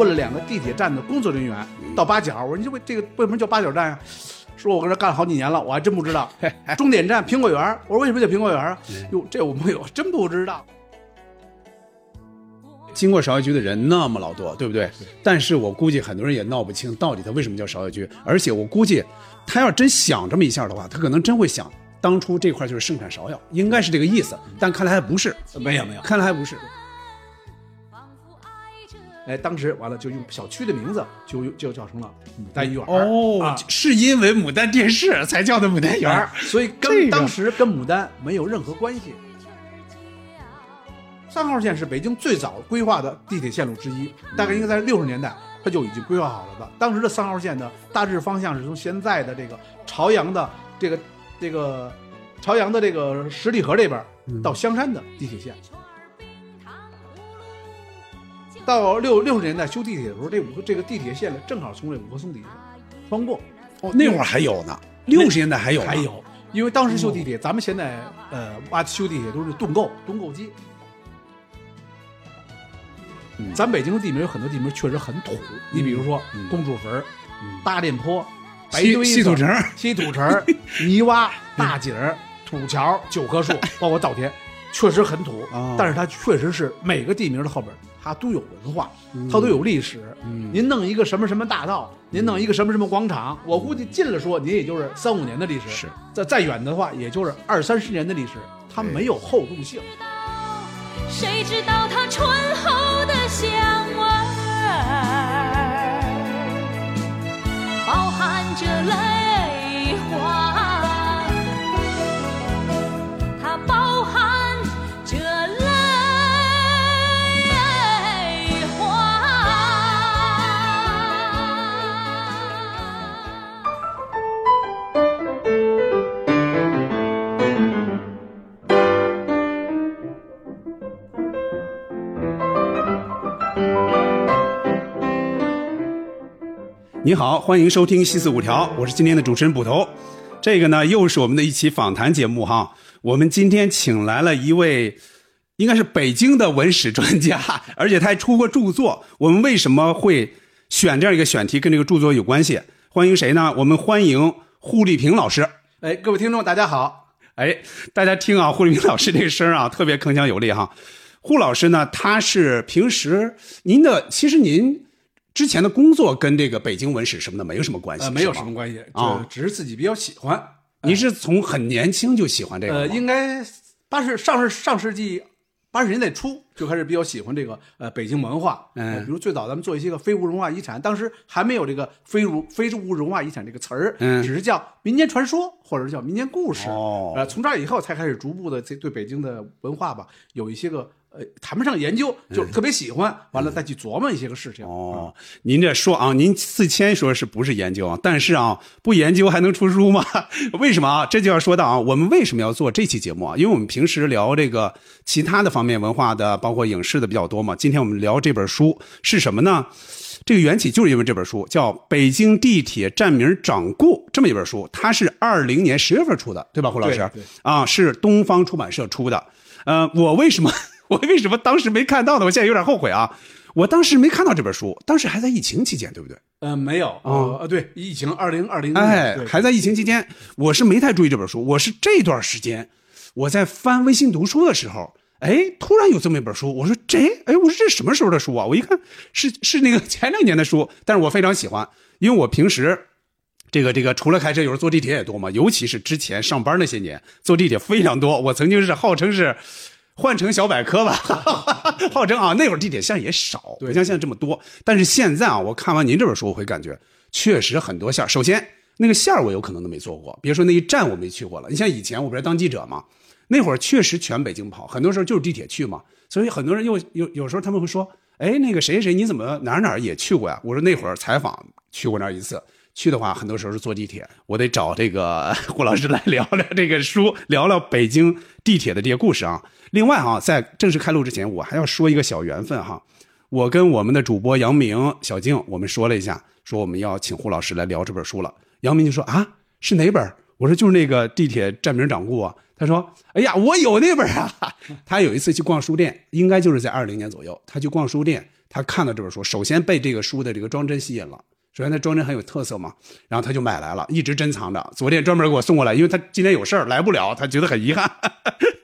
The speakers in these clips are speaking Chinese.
问了两个地铁站的工作人员到八角，我说你这为这个为什么叫八角站呀、说我搁这干了好几年了，我还真不知道。终点站苹果园，我说为什么叫苹果园啊？哟，这我没有，真不知道。经过芍药居的人那么老多，对不对？但是我估计很多人也闹不清到底他为什么叫芍药居，而且我估计他要真想这么一下的话，他可能真会想，当初这块就是盛产芍药，应该是这个意思，但看来还不是，没有没有，看来还不是。哎，当时完了就用小区的名字就就叫成了牡丹园哦，啊是因为牡丹电视才叫的牡丹园儿，所以跟、这个当时跟牡丹没有任何关系。三号线是北京最早规划的地铁线路之一，大概应该在六十年代它就已经规划好了的。当时的三号线呢大致方向是从现在的这个朝阳的这个这个朝阳的这个十里河这边嗯到香山的地铁线。到六六十年代修地铁的时候，这五个这个地铁线呢，正好从这五棵松底下穿过。哦，那会儿还有呢，六十年代还有，还有，因为当时修地铁，咱们现在呃挖修地铁都是盾构盾构机。嗯咱北京的地名有很多地名确实很土，你比如说嗯公主坟儿、大练坡、白西堆西土城西土城、泥洼、大井儿、土桥、九棵树，包括稻田，确实很土哦，但是它确实是每个地名的后边它都有文化，它都有历史。嗯您弄一个什么什么大道，您弄一个什么什么广场，我估计近了说您也就是三五年的历史，是再再远的话，也就是二三十年的历史，它没有厚重性。谁知道它醇厚的香味儿，包含着泪花，你好，欢迎收听《西四五条》，我是今天的主持人捕头。这个呢，又是我们的一期访谈节目哈。我们今天请来了一位，应该是北京的文史专家，而且他还出过著作。我们为什么会选这样一个选题，跟这个著作有关系？欢迎谁呢？我们欢迎胡丽萍老师。哎，各位听众，大家好。哎，大家听啊，胡丽萍老师这个声啊，特别铿锵有力哈。胡老师呢，他是平时您的，其实您之前的工作跟这个北京文史什么的没有什么关系，呃，没有什么关系，啊。只只是自己比较喜欢。你是从很年轻就喜欢这个呃，应该八十上世上世纪八十年代初就开始比较喜欢这个呃北京文化，嗯。呃比如最早咱们做一些个非物质文化遗产，当时还没有这个非物非物质文化遗产这个词儿，嗯。只是叫民间传说或者是叫民间故事。哦。呃，从这儿以后才开始逐步的这对北京的文化吧有一些个呃谈不上研究，就是特别喜欢，完了再去琢磨一些个事情。嗯哦，您这说啊，您四千说是不是研究啊？但是啊，不研究还能出书吗？为什么啊？这就要说到啊，我们为什么要做这期节目啊？因为我们平时聊这个其他的方面文化的，包括影视的比较多嘛。今天我们聊这本书是什么呢？这个缘起就是因为这本书叫《北京地铁站名掌故》这么一本书，它是二零年十月份出的，对吧，胡老师？对对啊，是东方出版社出的。呃，我为什么 我为什么当时没看到呢？我现在有点后悔啊。我当时没看到这本书，当时还在疫情期间，对不对？呃，没有，啊呃，呃对，疫情二零二零哎，还在疫情期间，我是没太注意这本书。我是这段时间我在翻微信读书的时候，哎，突然有这么一本书，我说这，哎，我说这是什么时候的书啊？我一看是是那个前两年的书，但是我非常喜欢，因为我平时。这个这个，除了开车，有时候坐地铁也多嘛，尤其是之前上班那些年，坐地铁非常多。我曾经是号称是换成小百科吧，号称啊，那会儿地铁线也少，不像现在这么多。但是现在啊，我看完您这本书，我会感觉确实很多线儿。首先，那个线儿我有可能都没坐过，别说那一站我没去过了。你像以前我不是当记者嘛，那会儿确实全北京跑，很多时候就是地铁去嘛。所以很多人又有有时候他们会说，哎，那个谁谁谁你怎么哪儿哪儿也去过呀？我说那会儿采访去过那儿一次。去的话，很多时候是坐地铁，我得找这个 胡老师来聊聊这个书，聊聊北京地铁的这些故事啊。另外啊、在正式开录之前，我还要说一个小缘分哈。我跟我们的主播杨明、小静，我们说了一下，说我们要请胡老师来聊这本书了。杨明就说啊，是哪本？我说就是那个地铁站名掌故啊。他说，哎呀，我有那本啊。他有一次去逛书店，应该就是在二零年左右，他去逛书店，他看到这本书，首先被这个书的这个装帧吸引了。首先，它装帧很有特色嘛，然后他就买来了，一直珍藏着。昨天专门给我送过来，因为他今天有事儿来不了，他觉得很遗憾。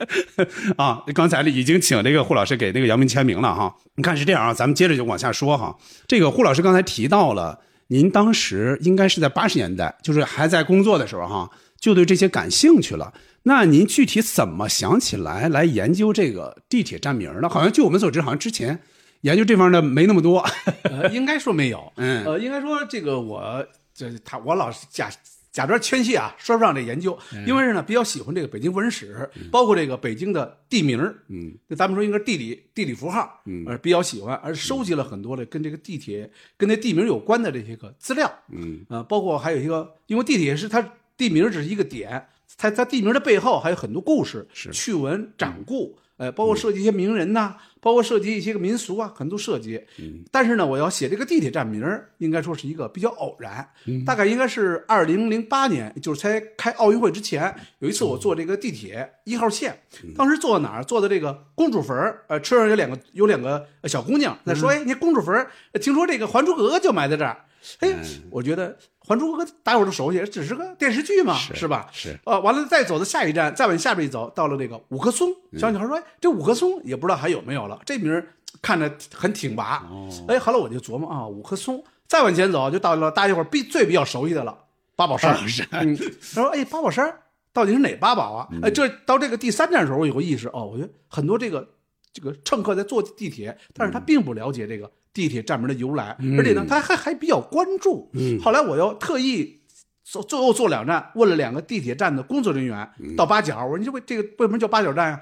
啊，刚才已经请这个胡老师给那个杨明签名了哈。你看是这样啊，咱们接着就往下说哈。这个胡老师刚才提到了，您当时应该是在八十年代，就是还在工作的时候哈，就对这些感兴趣了。那您具体怎么想起来来研究这个地铁站名呢？好像据我们所知，好像之前研究这方面的没那么多。呃，应该说没有，嗯。呃，应该说这个我这他我老是假假装谦虚啊，说不上这研究，因为是呢比较喜欢这个北京文史，包括这个北京的地名儿。嗯，那咱们说应该是地理地理符号，嗯。呃，比较喜欢，而收集了很多的跟这个地铁跟这地名有关的这些个资料，嗯。呃，包括还有一个，因为地铁是它地名只是一个点，它它地名的背后还有很多故事、是。趣闻、掌故，呃，包括涉及一些名人呐、包括涉及一些个民俗啊，很多涉及。嗯但是呢，我要写这个地铁站名儿，应该说是一个比较偶然，嗯大概应该是二零零八年，就是才开奥运会之前，有一次我坐这个地铁一号线，嗯当时坐到哪儿？坐的这个公主坟儿，呃，车上有两个有两个呃小姑娘在说，哎，你公主坟儿，呃听说这个《还珠格格》就埋在这儿。哎，我觉得《还珠格格》大家伙都熟悉，只是个电视剧嘛，是吧？是呃，完了再走到下一站，再往下边一走，到了这个五棵松。小女孩说：“哎，这五棵松也不知道还有没有了，这名儿看着很挺拔。哎，后来我就琢磨啊，五棵松。再往前走，就到了大家伙儿必最比较熟悉的了，八宝山。八宝山嗯，他说：“哎，八宝山到底是哪八宝啊？”哎，这到这个第三站的时候，我有个意识，哦，我觉得很多这个这个乘客在坐地铁，但是他并不了解这个地铁站名的由来，而且呢，他还还比较关注。嗯后来我又特意坐最后坐两站，问了两个地铁站的工作人员，到八角，我说你这为这个为什么叫八角站呀、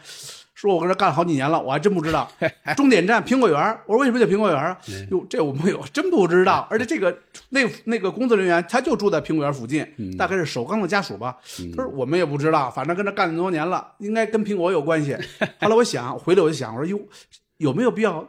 说我跟这干了好几年了，我还真不知道。终点站苹果园，我说为什么叫苹果园啊？哟，这我没有，真不知道。而且这个那那个工作人员他就住在苹果园附近，大概是首钢的家属吧。他说我们也不知道，反正跟这干多年了，应该跟苹果有关系。后来我想，回来我就想，我说哟，有没有必要？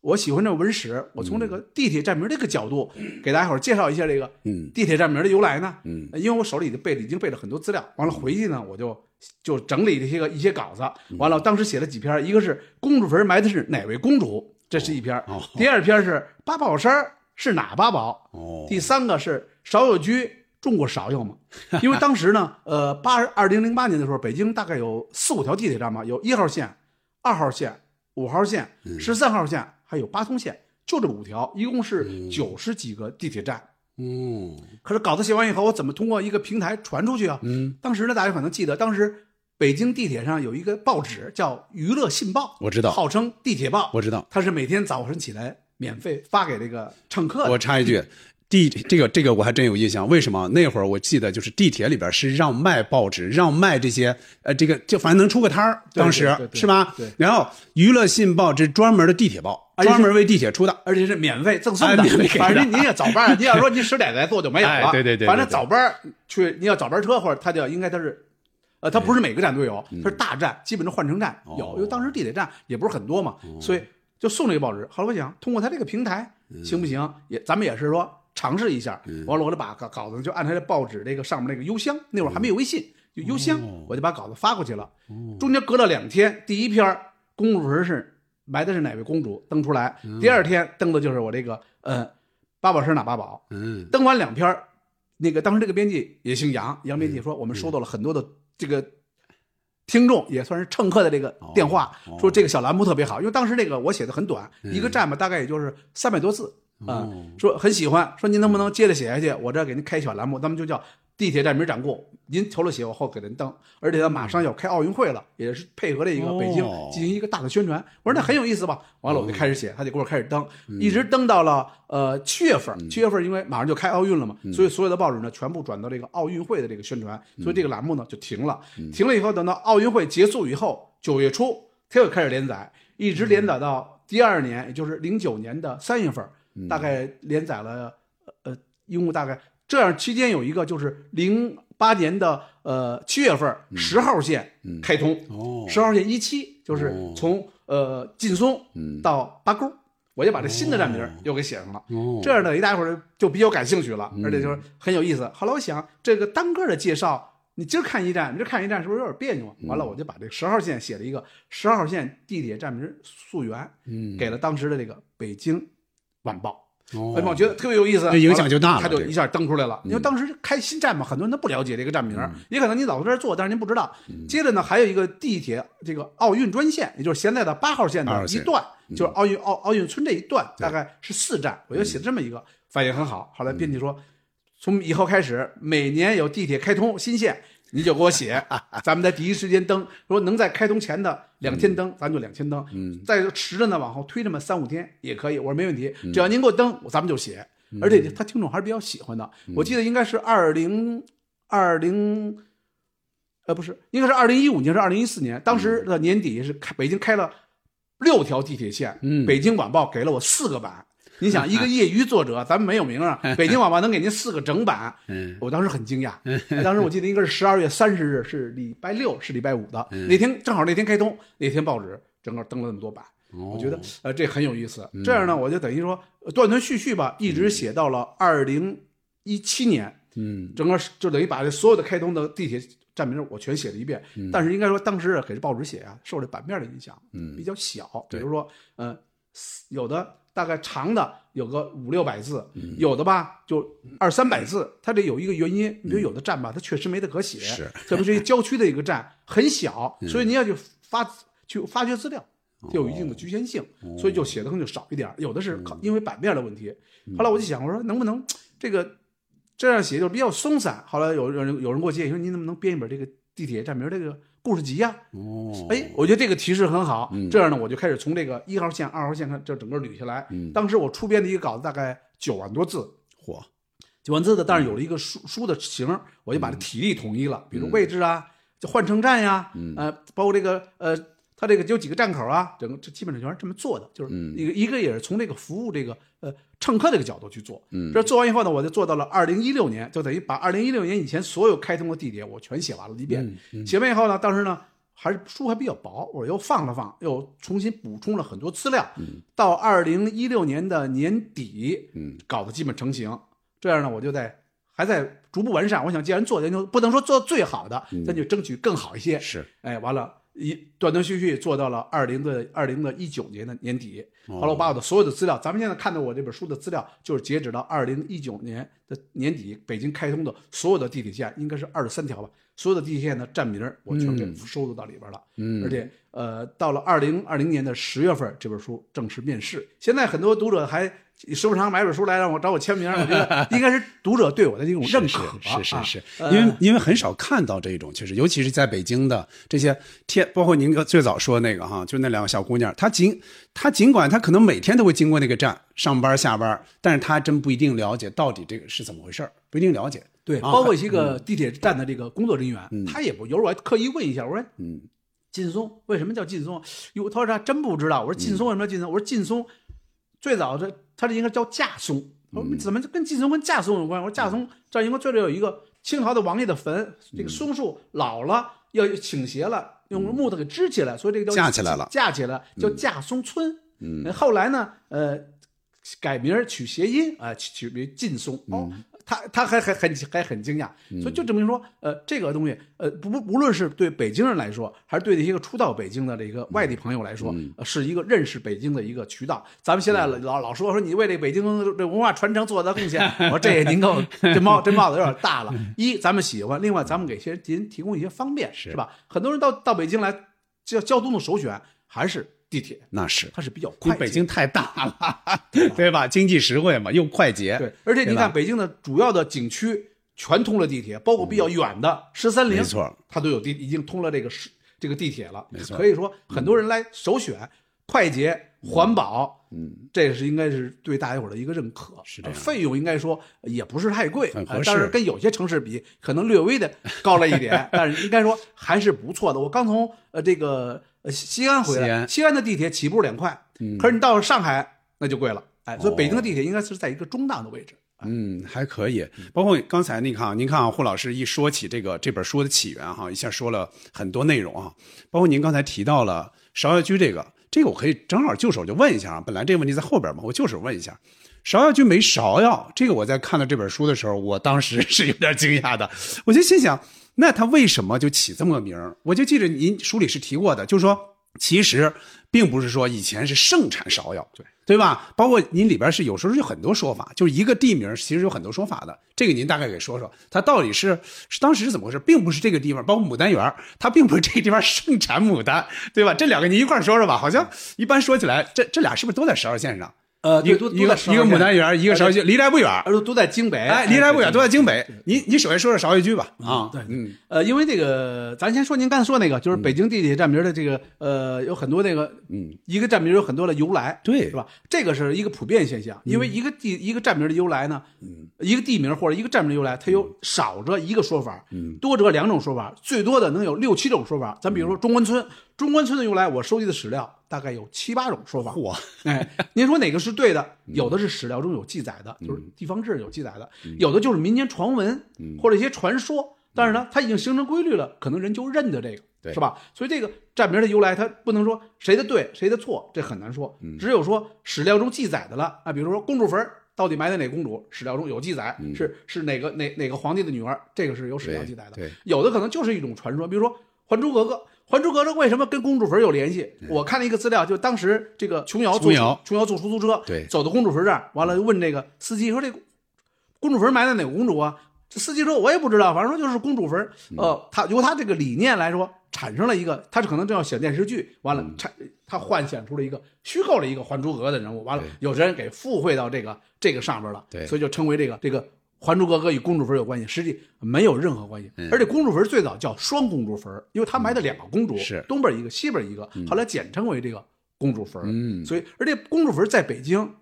我喜欢这个文史，我从这个地铁站名这个角度给大家伙儿介绍一下这个嗯。地铁站名的由来呢。嗯。因为我手里已经背了，已经背了很多资料，完了回去呢，我就就整理这些个一些稿子，完了当时写了几篇，一个是公主坟埋的是哪位公主，这是一篇；哦第二篇是八宝山是哪八宝，哦第三个是芍药居种过芍药吗？因为当时呢，呃，八二零零八年的时候，北京大概有四五条地铁站吧，有一号线、二号线、五号线、十三号线，还有八通线，就这五条，一共是九十几个地铁站。嗯可是稿子写完以后，我怎么通过一个平台传出去啊？嗯，当时呢，大家可能记得，当时北京地铁上有一个报纸叫《娱乐信报》，我知道号称地铁报，我知道。它是每天早晨起来免费发给这个乘客的。我插一句，地这个这个我还真有印象。为什么那会儿我记得就是地铁里边是让卖报纸，让卖这些呃这个就反正能出个摊儿，当时是吧？对然后娱乐信报这专门的地铁报，专门为地铁出的。而且是免费赠送的，哎免费给的反正你也早班，你要说你十点来做就没有了。哎对对对对反正早班去，你要早班车或者他叫应该他是，呃，他不是每个站都有，他是大站，基本上换乘站有，哦因为当时地铁站也不是很多嘛，所以就送这个报纸。后来我想通过他这个平台行不行？也咱们也是说尝试一下。完了我就把稿稿子就按他这报纸这个上面那个邮箱，那会儿还没有微信，就邮箱，我就把稿子发过去了。中间隔了两天，第一篇公主坟是埋的是哪位公主登出来，第二天登的就是我这个呃八宝山哪八宝，嗯。登完两篇那个当时这个编辑也姓杨，杨编辑说我们收到了很多的这个听众，也算是乘客的这个电话，哦说这个小栏目特别好，因为当时这个我写的很短，一个站吧大概也就是三百多字啊、哦说很喜欢，说您能不能接着写下去？我这给您开小栏目，咱们就叫地铁站名掌故，您投了写，我后给您登，而且他马上要开奥运会了，也是配合这一个北京哦。进行一个大的宣传。我说那很有意思吧？完了我就开始写，他就给我开始登，一直登到了呃七月份，七月份因为马上就开奥运了嘛，所以所有的报纸呢全部转到这个奥运会的这个宣传，所以这个栏目呢就停了。停了以后，等到奥运会结束以后，九月初他又开始连载，一直连载到第二年，也就是零九年的三月份，大概连载了呃，一共大概这样期间有一个就是零八年的呃七月份十号线开通，哦。十号线一期就是从呃劲松到八沟，我就把这新的站名又给写上了。哦。这样呢，一大伙儿就比较感兴趣了，而且就是很有意思。后来我想，这个单个的介绍，你今儿看一站，你这看一站是不是有点别扭啊？完了，我就把这个十号线写了一个十号线地铁站名溯源，嗯。给了当时的这个北京晚报。哦哎，我觉得特别有意思，那影响就大了他就一下登出来了。因为当时开新站嘛，很多人都不了解这个站名，也可能您老在这儿做，但是您不知道。接着呢，还有一个地铁这个奥运专线，也就是现在的八号线八号线的一段，就是奥运奥奥运村这一段，大概是四站。我就写这么一个，反应很好。后来编辑说，从以后开始，每年有地铁开通新线。你就给我写，咱们在第一时间登，说能在开通前的两天登，咱就两天登。嗯，再迟着呢，往后推这么三五天也可以。我说没问题，只要您给我登，咱们就写。而且他听众还是比较喜欢的。我记得应该是二零二零，呃，不是，应该是二零一五年是二零一四年，当时的年底是开北京开了六条地铁线，嗯北京晚报给了我四个版。你想，一个业余作者，咱们没有名啊，北京晚报能给您四个整版，嗯我当时很惊讶。当时我记得应该是十二月三十日，是礼拜六，是礼拜五的那天，正好那天开通，那天报纸整个登了那么多版。我觉得呃这很有意思。这样呢，我就等于说呃断断续续吧，一直写到了二零一七年，嗯整个就等于把这所有的开通的地铁站名我全写了一遍。但是应该说当时给这报纸写啊，受这版面的影响，嗯比较小。比如说，呃，有的大概长的有个五六百字，嗯有的吧就二三百字。它这有一个原因，比如有的站吧，它确实没得可写，是嗯特别是一郊区的一个站很小，所以你要去发去发掘资料。就有一定的局限性，哦所以就写的可能就少一点儿。有的是嗯靠因为版面的问题。后来我就想，我说能不能这个这样写就比较松散。后来有有人有人给我建议说，您能不能编一本这个地铁站名这个故事集呀、哦，哎，我觉得这个提示很好。嗯。这样呢，我就开始从这个一号线、二号线看，这整个捋下来。嗯。当时我出编的一个稿子大概九万多字，嚯，九万字的，但是有了一个书书的形，我就把这体力统一了，比如位置啊，就换乘站呀，呃，包括这个呃，它这个有几个站口啊，整个这基本上全是这么做的，就是一个一个也是从这个服务这个呃乘客这个角度去做。嗯这做完以后呢，我就做到了二零一六年，就等于把二零一六年以前所有开通的地铁我全写完了一遍。写完以后呢，当时呢。还是书还比较薄，我又放了放，又重新补充了很多资料。到二零一六年的年底，嗯，搞得基本成型。这样呢，我就在还在逐步完善。我想，既然做研究，不能说做最好的，咱就争取更好一些。是，哎，完了，一断断续续做到了二零的二零的一九年的年底。后来我把我的所有的资料，咱们现在看到我这本书的资料，就是截止到二零一九年的年底，北京开通的所有的地铁线，应该是二十三条吧。所有的地铁线的站名我全给收录到里边了。嗯而且呃，到了二零二零年的十月份，这本书正式面世。现在很多读者还时不常买本书来让我找我签名，我觉得 应该是读者对我的这种认可。是是啊是，呃因为因为很少看到这种，其实尤其是在北京的这些天，包括您最早说那个哈，就那两个小姑娘，她尽她尽管她可能每天都会经过那个站上班下班，但是她真不一定了解到底这个是怎么回事儿不一定了解。对，啊包括一个地铁站的这个工作人员，他也不，有时候我还特意问一下，我说，嗯，劲松为什么叫劲松？哟，他说他真不知道。我说劲松为什么叫劲松？我说劲松最早这他这应该叫架松。我们怎么跟劲松跟架松有关？我说架松这应该这里有一个清朝的王爷的坟，这个松树老了要倾斜了，用木头给支起来，所以这个叫架起来了架起来叫架松村。嗯，后来呢，呃，改名取谐音啊，取取为劲松。哦，他他还还很还很惊讶，所以就证明说，呃，这个东西，呃，不不，无论是对北京人来说，还是对那些个初到北京的这个外地朋友来说，呃是一个认识北京的一个渠道。咱们现在老老说说你为这北京这文化传承做的贡献，我说这也您够这帽这帽子有点大了。一，咱们喜欢；另外，咱们给些人提供一些方便，是吧？很多人到到北京来，交交通的首选还是地铁，那是，它是比较快北京太大了，对吧？经济实惠嘛，又快捷。对，而且你看北京的主要的景区全通了地铁，包括比较远的十三陵，没错，它都有地已经通了这个是这个地铁了。没错可以说很多人来首选快捷、环保，嗯，这个是应该是对大家伙儿的一个认可。是这样呃费用应该说也不是太贵，但是跟有些城市比，可能略微的高了一点，但是应该说还是不错的。我刚从呃这个呃西安回来，西安的地铁起步两块，嗯可是你到了上海那就贵了，哎，所以北京的地铁应该是在一个中档的位置。嗯，还可以。包括刚才你看啊，您看啊，胡老师一说起这个这本书的起源哈，一下说了很多内容啊。包括您刚才提到了芍药居这个，这个我可以正好就手就问一下啊。本来这个问题在后边嘛，我就手问一下。芍药居没芍药，这个我在看到这本书的时候，我当时 是有点惊讶的。我就心想，那他为什么就起这么个名儿？我就记着您书里是提过的，就是说，其实并不是说以前是盛产芍药，对对吧？包括您里边是有时候有很多说法，就是一个地名其实有很多说法的。这个您大概给说说，它到底是是当时是怎么回事？并不是这个地方，包括牡丹园，它并不是这个地方盛产牡丹，对吧？这两个您一块说说吧。好像一般说起来，这这俩是不是都在十二线上？呃，一个一个一个牡丹园，一个芍药居，离这不远，都都在京北。哎，离这不远，都在京北。你你首先说说芍药居吧。啊，对，嗯，呃，因为这个，咱先说您刚才说那个，就是北京地铁站名的这个，呃，有很多那个，嗯，一个站名有很多的由来，对，是吧？这个是一个普遍现象，因为一个地一个站名的由来呢，嗯，一个地名或者一个站名的由来，它有少着一个说法，嗯，多着两种说法，最多的能有六七种说法。咱比如说中关村，中关村的由来，我收集的史料大概有七八种说法。嚯，哎，您说哪个是对的？有的是史料中有记载的，就是地方志有记载的；有的就是民间传闻或者一些传说。但是呢，它已经形成规律了，可能人就认得这个，是吧？所以这个站名的由来，它不能说谁的对谁的错，这很难说。只有说史料中记载的了啊，比如说公主坟到底埋在哪公主，史料中有记载，是是哪个哪哪个皇帝的女儿，这个是有史料记载的。有的可能就是一种传说，比如说《还珠格格》。《还珠格格》为什么跟公主坟有联系？我看了一个资料，就当时这个琼瑶坐琼瑶琼瑶坐出租车，对，走到公主坟这儿，完了问这个司机说：“这公主坟埋在哪个公主啊？”这司机说：“我也不知道，反正说就是公主坟。”呃，他由他这个理念来说，产生了一个，他是可能正要写电视剧，完了产他幻想出了一个虚构了一个《还珠格格》的人物，完了有人给附会到这个这个上边了，对，所以就称为这个这个。《还珠格格》与公主坟有关系，实际没有任何关系。而且公主坟最早叫双公主坟，因为它埋的两个公主，是东边一个，西边一个，后来简称为这个公主坟。嗯，所以，而且公主坟在北京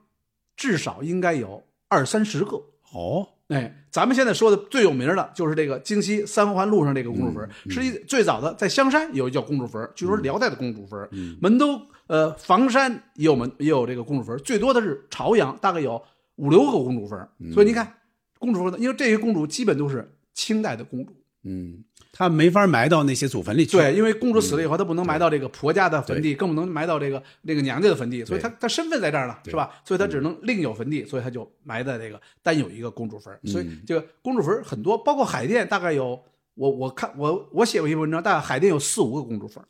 至少应该有二三十个。哦，哎，咱们现在说的最有名的就是这个京西三环路上这个公主坟，实际最早的在香山有一叫公主坟，据说辽代的公主坟。门都呃房山也有门也有这个公主坟，最多的是朝阳，大概有五六个公主坟。所以你看。公主呢？因为这些公主基本都是清代的公主，嗯，她没法埋到那些祖坟里去。对，因为公主死了以后，她不能埋到这个婆家的坟地，更不能埋到这个那个娘家的坟地，所以她她身份在这儿了，是吧？所以她只能另有坟地，所以她就埋在这个单有一个公主坟。所以这个公主坟很多，包括海淀，大概有我我看我我写过一篇文章，大概海淀有四五个公主坟。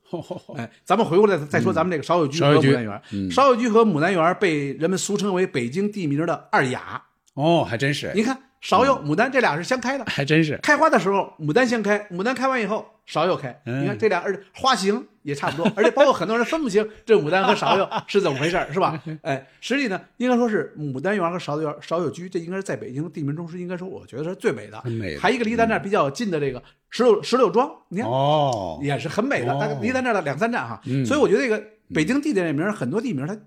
哎，咱们回过来再说咱们这个芍药居和牡丹园。芍药居和牡丹园被人们俗称为北京地名的二雅。哦，还真是。你看。芍药、牡丹这俩是相开的，还真是。开花的时候，牡丹先开，牡丹开完以后，芍药开。你看这俩，而且花型也差不多，而且包括很多人分不清这牡丹和芍药 是怎么回事，是吧？哎，实际呢，应该说是牡丹园和芍药园、芍药居，这应该是在北京地名中是应该说，我觉得是最美的。还一个离咱这儿比较近的这个石榴石榴庄，你看哦，也是很美的，大概离咱这儿两三站哈。所以我觉得这个北京地点名很多地名它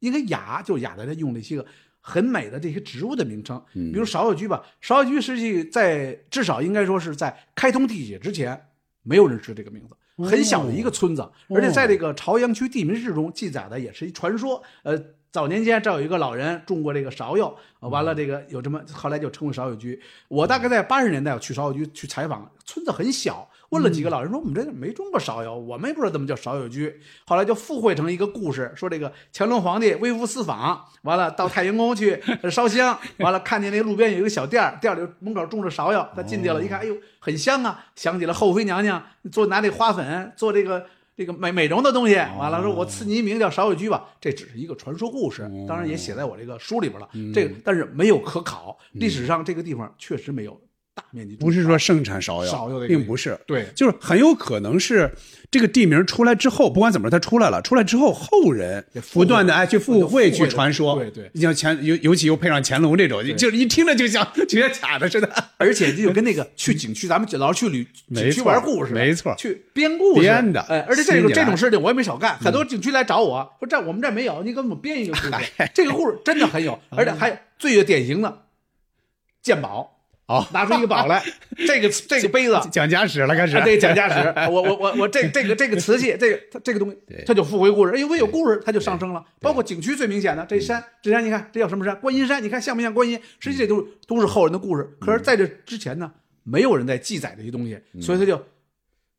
应该雅，就雅在它用了一些个。很美的这些植物的名称，比如芍药居吧。芍药居实际在至少应该说是在开通地铁之前，没有人知这个名字。很小的一个村子，而且在这个朝阳区地名志中记载的也是一传说。呃，早年间这有一个老人种过这个芍药，完了这个有这么，后来就称为芍药居。我大概在八十年代我去芍药居去采访，村子很小。问了几个老人说：“我们这没种过芍药，我们也不知道怎么叫芍药居。”后来就附会成一个故事，说这个乾隆皇帝微服私访，完了到太阳宫去 烧香，完了看见那路边有一个小店儿，店里门口种着芍药，他进去了，一看，哎呦，很香啊！想起了后妃娘娘做拿那花粉做这个这个美美容的东西，完了说我赐你一名叫芍药居吧。这只是一个传说故事，当然也写在我这个书里边了。这个但是没有可考，历史上这个地方确实没有。大面积不是说盛产芍药，芍药并不是，对，就是很有可能是这个地名出来之后，不管怎么着它出来了，出来之后后人不断的哎去附会去传说，对对，像乾尤尤其又配上乾隆这种，就是一听着就像就像假的似的，而且就跟那个去景区，咱们老是去旅景区玩故事，没错，去编故事编的，哎，而且这种这种事情我也没少干，很多景区来找我说这我们这没有，你给我们编一个故事，这个故事真的很有，而且还最典型的鉴宝。好，拿出一个宝来，这个这个杯子讲家史了，开始。对，讲家史。我我我我这 这个这个瓷器，这个它这个东西，它就复回故事，因为有故事，它就上升了。包括景区最明显的这山，这山你看，这叫什么山？观音山，你看像不像观音？实际这都都是后人的故事。可是在这之前呢，没有人在记载这些东西，所以他就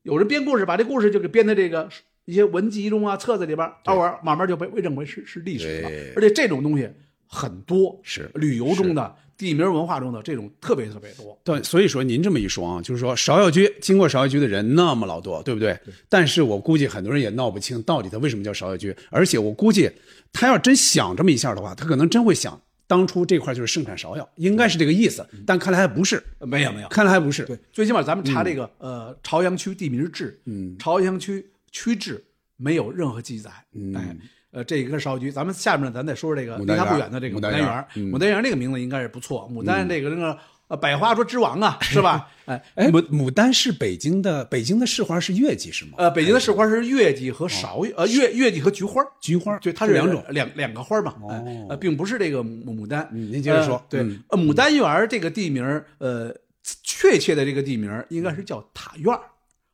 有人编故事，把这故事就给编在这个一些文集中啊、册子里边，偶尔慢慢就被认为是是历史了。而且这种东西很多，是旅游中的地名文化中的这种特别特别多。对，所以说您这么一说啊，就是说芍药居经过芍药居的人那么老多，对不对？但是我估计很多人也闹不清到底它为什么叫芍药居，而且我估计他要真想这么一下的话，他可能真会想当初这块就是盛产芍药，应该是这个意思，但看来还不是，呃没有没有，看来还不是。对，最起码咱们查这个、呃朝阳区地名志，嗯朝阳区区志没有任何记载。嗯哎，呃，这个是芍菊。咱们下面，咱再说说这个离它不远的这个牡丹园牡丹园。这个名字应该是不错，牡丹这个那个呃百花说之王啊，是吧？哎。哎，牡牡丹是北京的，北京的市花是月季是吗？呃，北京的市花是月季和芍药，呃，月月季和菊花，菊花，对，它是两种。两两个花嘛，哎呃，并不是这个牡牡丹。嗯您接着说呃对牡丹园这个地名，呃，确切的这个地名应该是叫塔院儿，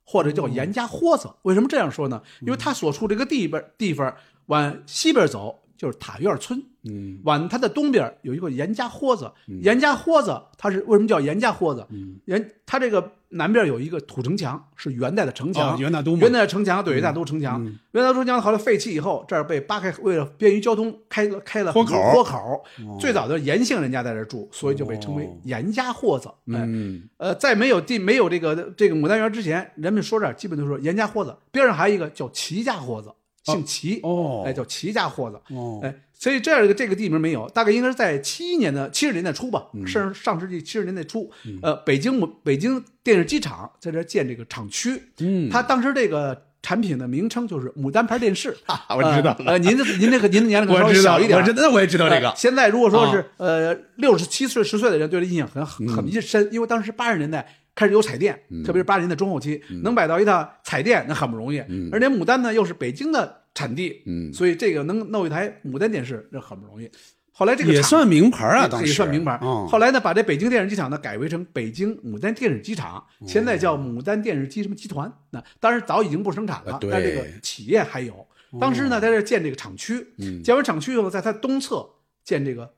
或者叫严家豁子。为什么这样说呢？因为它所处这个地边地方往西边走就是塔院村，嗯往它的东边有一个严家豁子。严家豁子它是为什么叫严家豁子？嗯严它这个南边有一个土城墙，是元代的城墙。哦元大都元代的城墙，对，元大都城墙。嗯元大都城墙后来废弃以后，这儿被扒开，为了便于交通，开了开了豁口豁口。最早的严姓人家在这儿住，所以就被称为哦严家豁子。哎，嗯呃，在没有地没有这个这个牡丹园之前，人们说这儿基本都说严家豁子，边上还有一个叫齐家豁子，姓齐。哦哎，叫齐家货子。哦哎，所以这样一个这个地名没有，大概应该是在七一年的七十年代初吧，嗯上上世纪七十年代初，呃，北京母北京电视机厂在这建这个厂区，嗯，他当时这个产品的名称就是牡丹牌电视。我知道呃，呃您的您这个您的年龄可能稍微小一点，我知道，那我也知道这个呃。现在如果说是呃六十七岁十岁的人，对这印象很很嗯很深，因为当时八十年代开始有彩电，特别是八十年代中后期，嗯。能买到一套彩电那很不容易，而且牡丹呢又是北京的产地，嗯。所以这个能弄一台牡丹电视这很不容易。后来这个也算名牌啊，当时。也算名牌。嗯。后来呢，把这北京电视机厂呢改为成北京牡丹电视机厂，哦。现在叫牡丹电视机什么集团。那当然早已经不生产了但这个企业还有。当时呢，在这建这个厂区，嗯。建完厂区以后，在它东侧建这个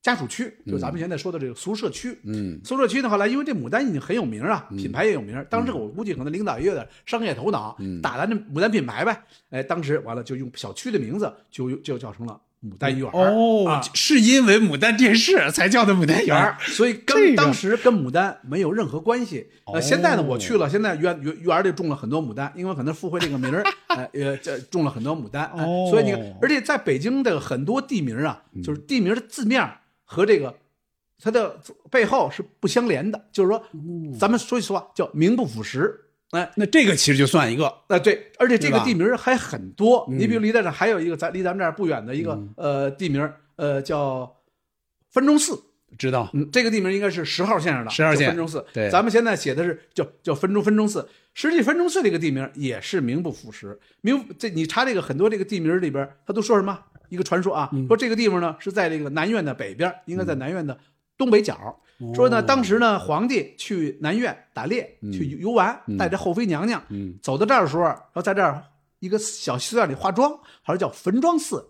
家属区，就咱嗯们现在说的这个宿舍区。嗯宿舍区呢，后来因为这牡丹已经很有名啊，品牌也有名。当时我估计可能领导也有点商业头脑，嗯打咱这牡丹品牌呗。哎，当时完了就用小区的名字就就叫成了牡丹园儿哦啊，是因为牡丹电视才叫的牡丹园儿。所以这个跟当时跟牡丹没有任何关系。哦呃，现在呢，我去了，现在园园园里种了很多牡丹，因为可能附会这个名儿，呃呃，这种了很多牡丹。哎哦所以你看，而且在北京的很多地名啊，嗯就是地名的字面儿和这个它的背后是不相连的，就是说，嗯咱们说句实话，叫名不符实。哎，那这个其实就算一个，啊，对，而且这个地名还很多。嗯你比如离在这还有一个，咱离咱们这儿不远的一个、呃地名，呃叫分钟寺。知道？嗯，这个地名应该是十号线上的，10号线分钟寺。对咱们现在写的是叫叫分钟分钟寺，实际分钟寺这个地名也是名不符实。名这你查这个很多这个地名里边，他都说什么？一个传说啊，嗯。说这个地方呢是在这个南苑的北边，应该在南苑的东北角。哦。说呢，当时呢，皇帝去南苑打猎，去游玩，带着后妃娘娘，嗯。走到这儿的时候，然后在这儿一个小寺院里化妆，好像叫坟庄寺，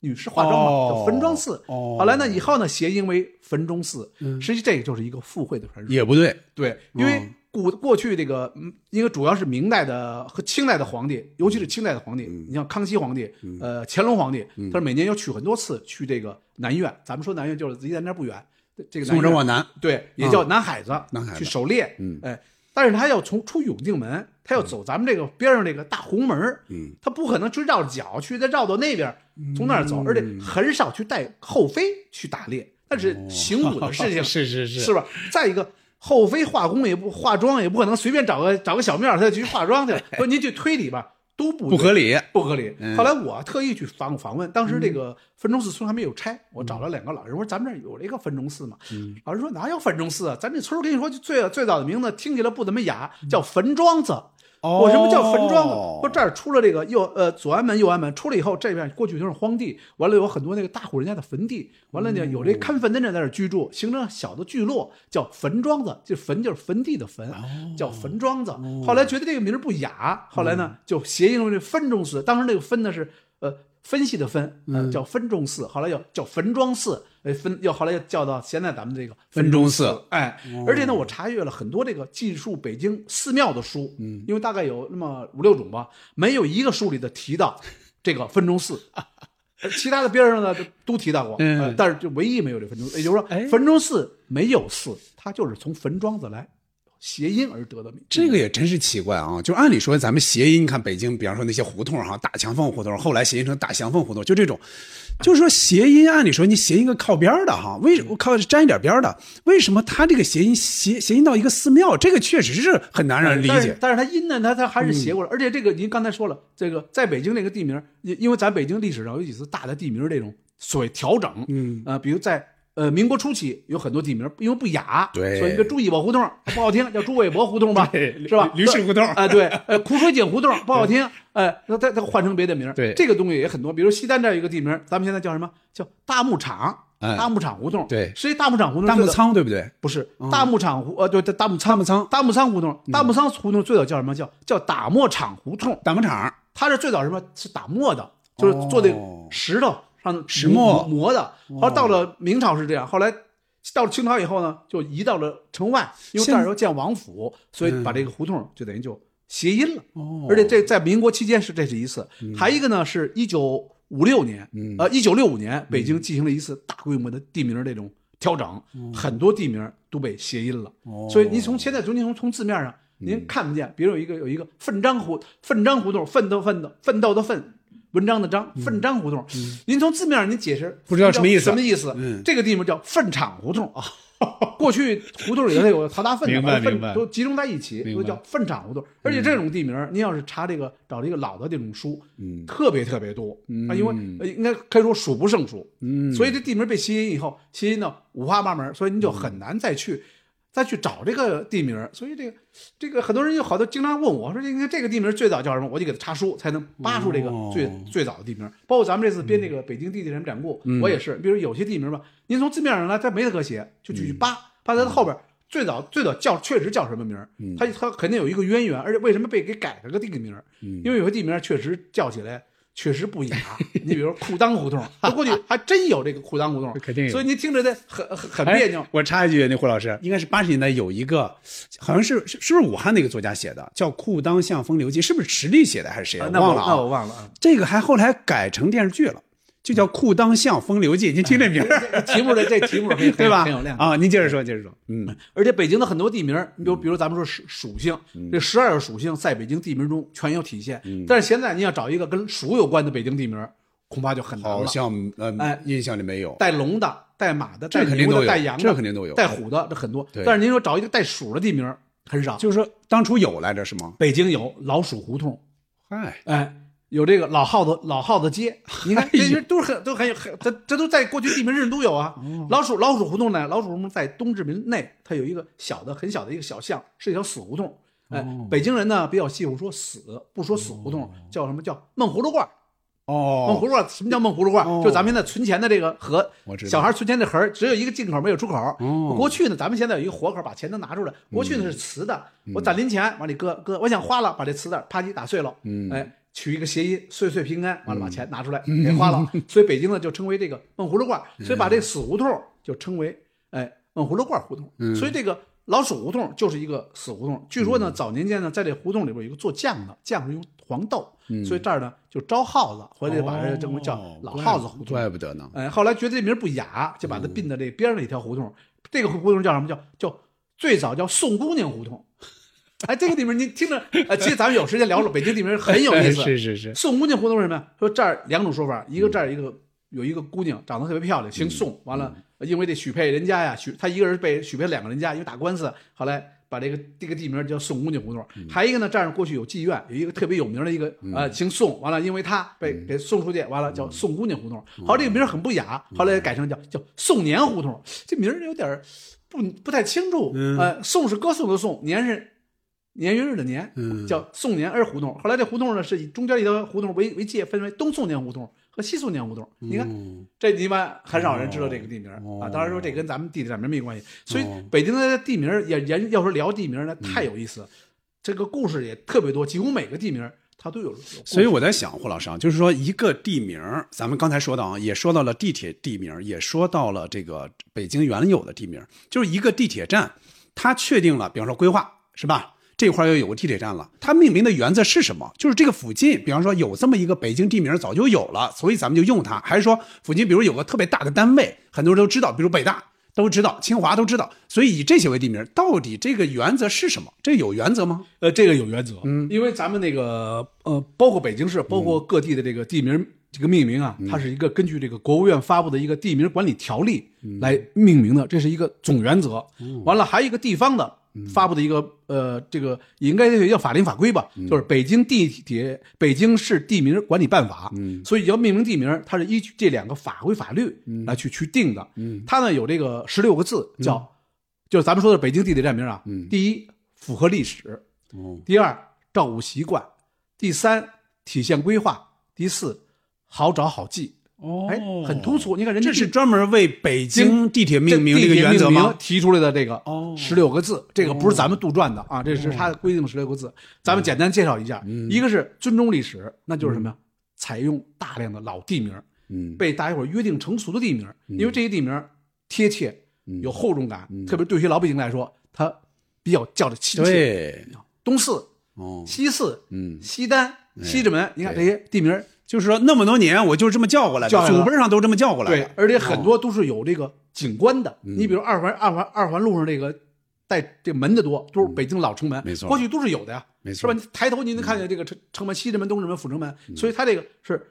女士化妆嘛，哦。叫坟庄寺。哦。后来呢，以后呢，谐音为坟中寺。实际这个就是一个附会的传说。也不对，对，因为嗯古过去这个，嗯，因为主要是明代的和清代的皇帝，尤其是清代的皇帝，嗯你像康熙皇帝，呃，乾隆皇帝，他是每年要去很多次去这个南苑。咱们说南苑就是离咱这儿不远，这个南苑宋州往南，对，也叫南海子，南海子去狩猎，嗯哎，但是他要从出永定门，他要走咱们这个边上这个大红门嗯，他不可能去绕着脚去，再绕到那边，从那儿走，而且很少去带后妃去打猎，那是行武的事情，是是是是吧？再一个。后妃化工也不化妆，也不可能随便找个 找个小庙儿，他就去化妆去了。说您去推理吧，都不不合理。不合理。嗯后来我特意去访访问，当时这个分钟寺村还没有拆，我找了两个老人，我说咱们这儿有这个分钟寺吗？老人说哪有分钟寺啊？咱这村儿跟你说，最最早的名字听起来不怎么雅，叫坟庄子。我什么叫坟庄子？哦说这儿出了这个右呃左安门右安门，出来以后这边过去就是荒地，完了有很多那个大户人家的坟地，完了呢有这看坟的人在这儿居住，形成小的聚落，叫坟庄子，这坟就是坟地的坟，叫坟庄子。后来觉得这个名儿不雅，后来呢就谐音为这分钟寺，当时那个分呢是呃分析的分，呃叫分钟寺，后来叫叫坟庄寺，哎分要后来又叫到现在咱们这个分钟寺，哎，而且呢，我查阅了很多这个记述北京寺庙的书，嗯，因为大概有那么五六种吧，没有一个书里的提到这个分钟寺，其他的边上呢都都提到过，嗯呃但是就唯一没有这分钟，也就是说哎分钟寺没有寺，它就是从坟庄子来谐音而得的名。这个也真是奇怪啊！就按理说，咱们谐音，你看北京，比方说那些胡同哈，大墙缝胡同，后来谐音成大祥凤胡同，就这种，就是说谐音，按理说你谐音个靠边的哈，为什么靠沾一点边的？为什么他这个谐音谐谐音到一个寺庙？这个确实是很难让人理解。嗯但是它音呢，它它还是谐过来，而且这个您刚才说了，这个在北京这个地名，因因为咱北京历史上有几次大的地名这种所谓调整，嗯，呃，比如在呃民国初期有很多地名因为不雅，对所以一个朱一宝胡同不好听，叫朱伟伯胡同吧，是吧？驴氏胡同哎、对，呃，苦水井胡同不好听，哎、那它它换成别的名对这个东西也很多，比如西单这儿有一个地名，咱们现在叫什么？叫大牧场。哎大牧场胡同，对实际大牧场胡同大木仓对不对？不是大牧场胡，呃，对，大牧大木仓，大牧仓胡同，大牧仓胡同最早叫什么？叫叫打磨厂胡同。打磨厂，它是最早什么？是打磨的，就是做那个哦石头上石磨磨的。后来到了明朝是这样，后来到了清朝以后呢，就移到了城外，因为这儿要建王府，所以把这个胡同就等于就谐音了。哦而且这在民国期间是这是一次，还一个呢是一九五六年，呃，一九六五年北京进行了一次大规模的地名这种调整，很多地名都被谐音了。哦所以您从现在从您从从字面上您看不见，比如有一个有一个奋章胡奋章胡同，奋斗奋斗奋斗的奋。文章的章，粪章胡同，您从字面上您解释不知道什么意思什么意思？嗯。这个地方叫粪场胡同。啊。过去胡同里头有淘大粪的，明白把粪明白。都集中在一起，都叫粪场胡同。而且这种地名，您要是查这个找这个老的这种书，嗯。特别特别多。啊，因为呃应该可以说数不胜数。嗯。所以这地名被吸引以后，吸引到五花八门，所以您就很难再去再去找这个地名。所以这个这个很多人有好多经常问我说，这个这个地名最早叫什么？我就给他查书，才能扒出这个哦最、最早的地名。包括咱们这次编这个北京地铁展故，我也是，比如有些地名吧，您从字面上来，它没得可写，就去去扒，扒它的后边。最早最早叫确实叫什么名儿，它它肯定有一个渊源，而且为什么被给改了个地名儿？因为有些地名确实叫起来确实不雅。你比如裤裆胡同，他过去 还真有这个裤裆胡同，肯定有所以您听着这很很别扭。我插一句，那胡老师，应该是八十年代有一个，好像是是是不是武汉那个作家写的，叫《裤裆像风流记》，是不是池莉写的还是谁？啊那我忘了啊。那我忘了啊。这个还后来改成电视剧了，就叫《裤裆巷风流记》。您听这名儿，题目的这题目很 对吧很有亮？点。啊，您接着说，接着说。嗯，而且北京的很多地名，你比如比如咱们说属属性，这十二个属性在北京地名中全有体现。但是现在您要找一个跟鼠有关的北京地名，恐怕就很难了。好像呃哎，印象里没有。带龙的、带马的、这带牛的、肯定都有带羊的，这肯定都有带虎的这很多。但是您说找一个带鼠的地名很少。就是说当初有来着是吗？北京有老鼠胡同，嗨，哎，有这个老耗子老耗子街，你看这些都是很都很有很这这都在过去地名上都有啊。哦老鼠老鼠胡同呢，老鼠胡同在东直门内，它有一个小的很小的一个小巷，是一条死胡同。哎，哦。北京人呢比较忌讳说死，不说死胡同，叫什么叫闷葫芦罐。儿。闷哦，葫芦罐儿什么叫闷葫芦罐？就咱们现在存钱的这个盒小孩存钱的盒儿只有一个进口没有出口。哦。过去呢，咱们现在有一个活口，把钱都拿出来。过去呢是瓷的，我攒零钱往里搁搁，我想花了，把这瓷的啪叽打碎了，嗯。哎，取一个谐音，岁岁平安，完了把钱拿出来给花了。所以北京呢就称为这个闷葫芦罐儿，所以把这个死胡同就称为哎闷葫芦罐儿胡同。所以这个。老鼠胡同就是一个死胡同，据说呢，早年间呢，在这胡同里边有一个做酱的，酱是用黄豆，所以这儿呢就招耗子，回来就把这称为叫老耗子胡同。怪不得呢。哎，后来觉得这名不雅，就把它并到这边上的一条胡同。这个胡同叫什么？叫叫最早叫宋姑娘胡同。哎，这个地名你听着，呃，其实咱们有时间聊了，北京地名很有意思。是是是，宋姑娘胡同是什么呀？说这儿两种说法，一个这儿一个有一个姑娘长得特别漂亮，姓宋，完了因为这许配人家呀，许她一个人被许配两个人家，因为打官司，后来把这个这个地名叫宋姑娘胡同。还一个呢，这儿过去有妓院，有一个特别有名的一个呃姓宋，完了因为他被给送出去，完了叫宋姑娘胡同。后来这个名儿很不雅，后来改成叫叫宋年胡同，这名儿有点儿不不太清楚。呃，宋是歌颂的宋，年是。年月日的年，嗯叫宋年二胡同。后来这胡同呢是以中间一条胡同为为界，分为东宋年胡同和西宋年胡同。你看，嗯这一般很少人知道这个地名、哦啊。当然说这跟咱们地理上面没关系，所以哦北京的地名也研要说聊地名呢，太有意思，这个故事也特别多，几乎每个地名它都有。有所以我在想，霍老师啊，就是说一个地名，咱们刚才说到啊，也说到了地铁地名，也说到了这个北京原有的地名，就是一个地铁站，它确定了，比方说规划是吧？这块儿要有个地铁站了。它命名的原则是什么？就是这个附近，比方说有这么一个北京地名早就有了，所以咱们就用它。还是说附近比如有个特别大的单位，很多人都知道，比如北大都知道，清华都知道，所以以这些为地名。到底这个原则是什么？这有原则吗？呃，这个有原则，嗯，因为咱们那个呃，包括北京市，包括各地的这个地名这个命名啊，它是一个根据这个国务院发布的一个地名管理条例来命名的，这是一个总原则。完了，还有一个地方的发布的一个呃，这个应该叫法令法规吧，就是《北京地铁北京市地名管理办法》。所以要命名地名，它是依据这两个法规法律来去去定的。它呢有这个十六个字，叫就是咱们说的北京地铁站名啊。第一，符合历史；第二，照顾习惯；第三，体现规划；第四，好找好记。哦。哎，很通俗。你看人家这是专门为北京地铁命名这个原则吗？提出来的这个哦。十六个字，这个不是咱们杜撰的啊，这是他规定十六个字。咱们简单介绍一下，一个是尊重历史，那就是什么呀？采用大量的老地名，嗯。被大家伙约定成俗的地名，因为这些地名贴切，有厚重感，特别对于老北京来说，它比较叫的亲切。对，东四、哦，西四、嗯，西单、西直门，你看这些地名，就是说那么多年我就是这么叫过来的，祖辈上都这么叫过来的。对，而且很多都是有这个景观的。你比如二环、二环、二环路上这个带这门的多，都是北京老城门，没错过去都是有的呀，没错是吧？你抬头你能看见这个城城门，西直门、东直门、阜成门，所以它这个是。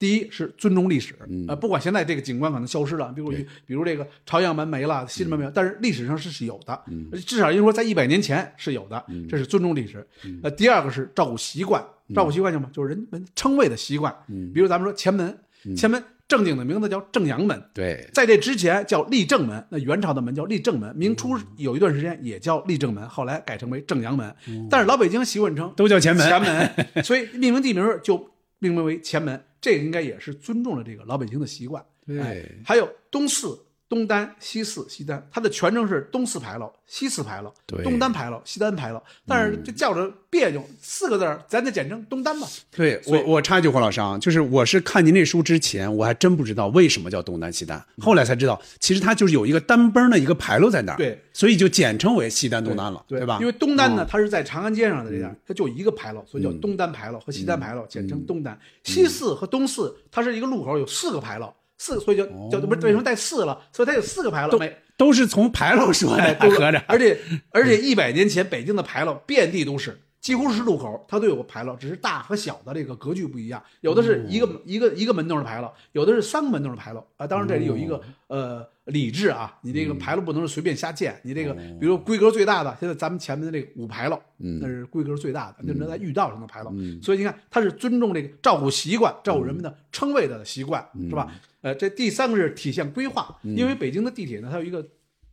第一是尊重历史，呃，不管现在这个景观可能消失了，比如比如这个朝阳门没了，西直门没有，但是历史上是是有的，至少应该说在一百年前是有的，这是尊重历史。呃，第二个是照顾习惯，照顾习惯叫什么？就是人们称谓的习惯。比如咱们说前门，前门正经的名字叫正阳门，对，在这之前叫立正门，那元朝的门叫立正门，明初有一段时间也叫立正门，后来改成为正阳门。但是老北京习惯称都叫前门前门，所以命名地名就命名为前门。这个应该也是尊重了这个老北京的习惯。对哎，还有东四、东单、西四、西单，它的全称是东四牌楼、西四牌楼、东单牌楼、西单牌楼，但是这叫着别扭，四个字儿咱得简称东单吧。对我，我插一句，黄老师啊，就是我是看您这书之前，我还真不知道为什么叫东单西单，后来才知道，其实它就是有一个单崩的一个牌楼在那儿，对，所以就简称为西单东单了，对吧？因为东单呢，嗯。它是在长安街上的这样，它就一个牌楼，所以叫东单牌楼和西单牌楼，简称东单。西四和东四，它是一个路口，有四个牌楼，四，所以就就不是为什么带四了？所以它有四个牌楼，每都是从牌楼说的，哎，都合着，而且而且一百年前北京的牌楼遍地都是，几乎是路口它都有个牌楼，只是大和小的这个格局不一样，有的是一个、一个一个门洞的牌楼，有的是三个门洞的牌楼。啊。当然这里有一个、呃理智啊，你这个牌楼不能是随便瞎建，你这个比如规格最大的，现在咱们前面的这个五牌楼，那是规格最大的，那是在御道上的牌楼，所以你看它是尊重这个照顾习惯，照顾人们的称谓的习惯，是吧？呃，这第三个是体现规划，因为北京的地铁呢，它有一个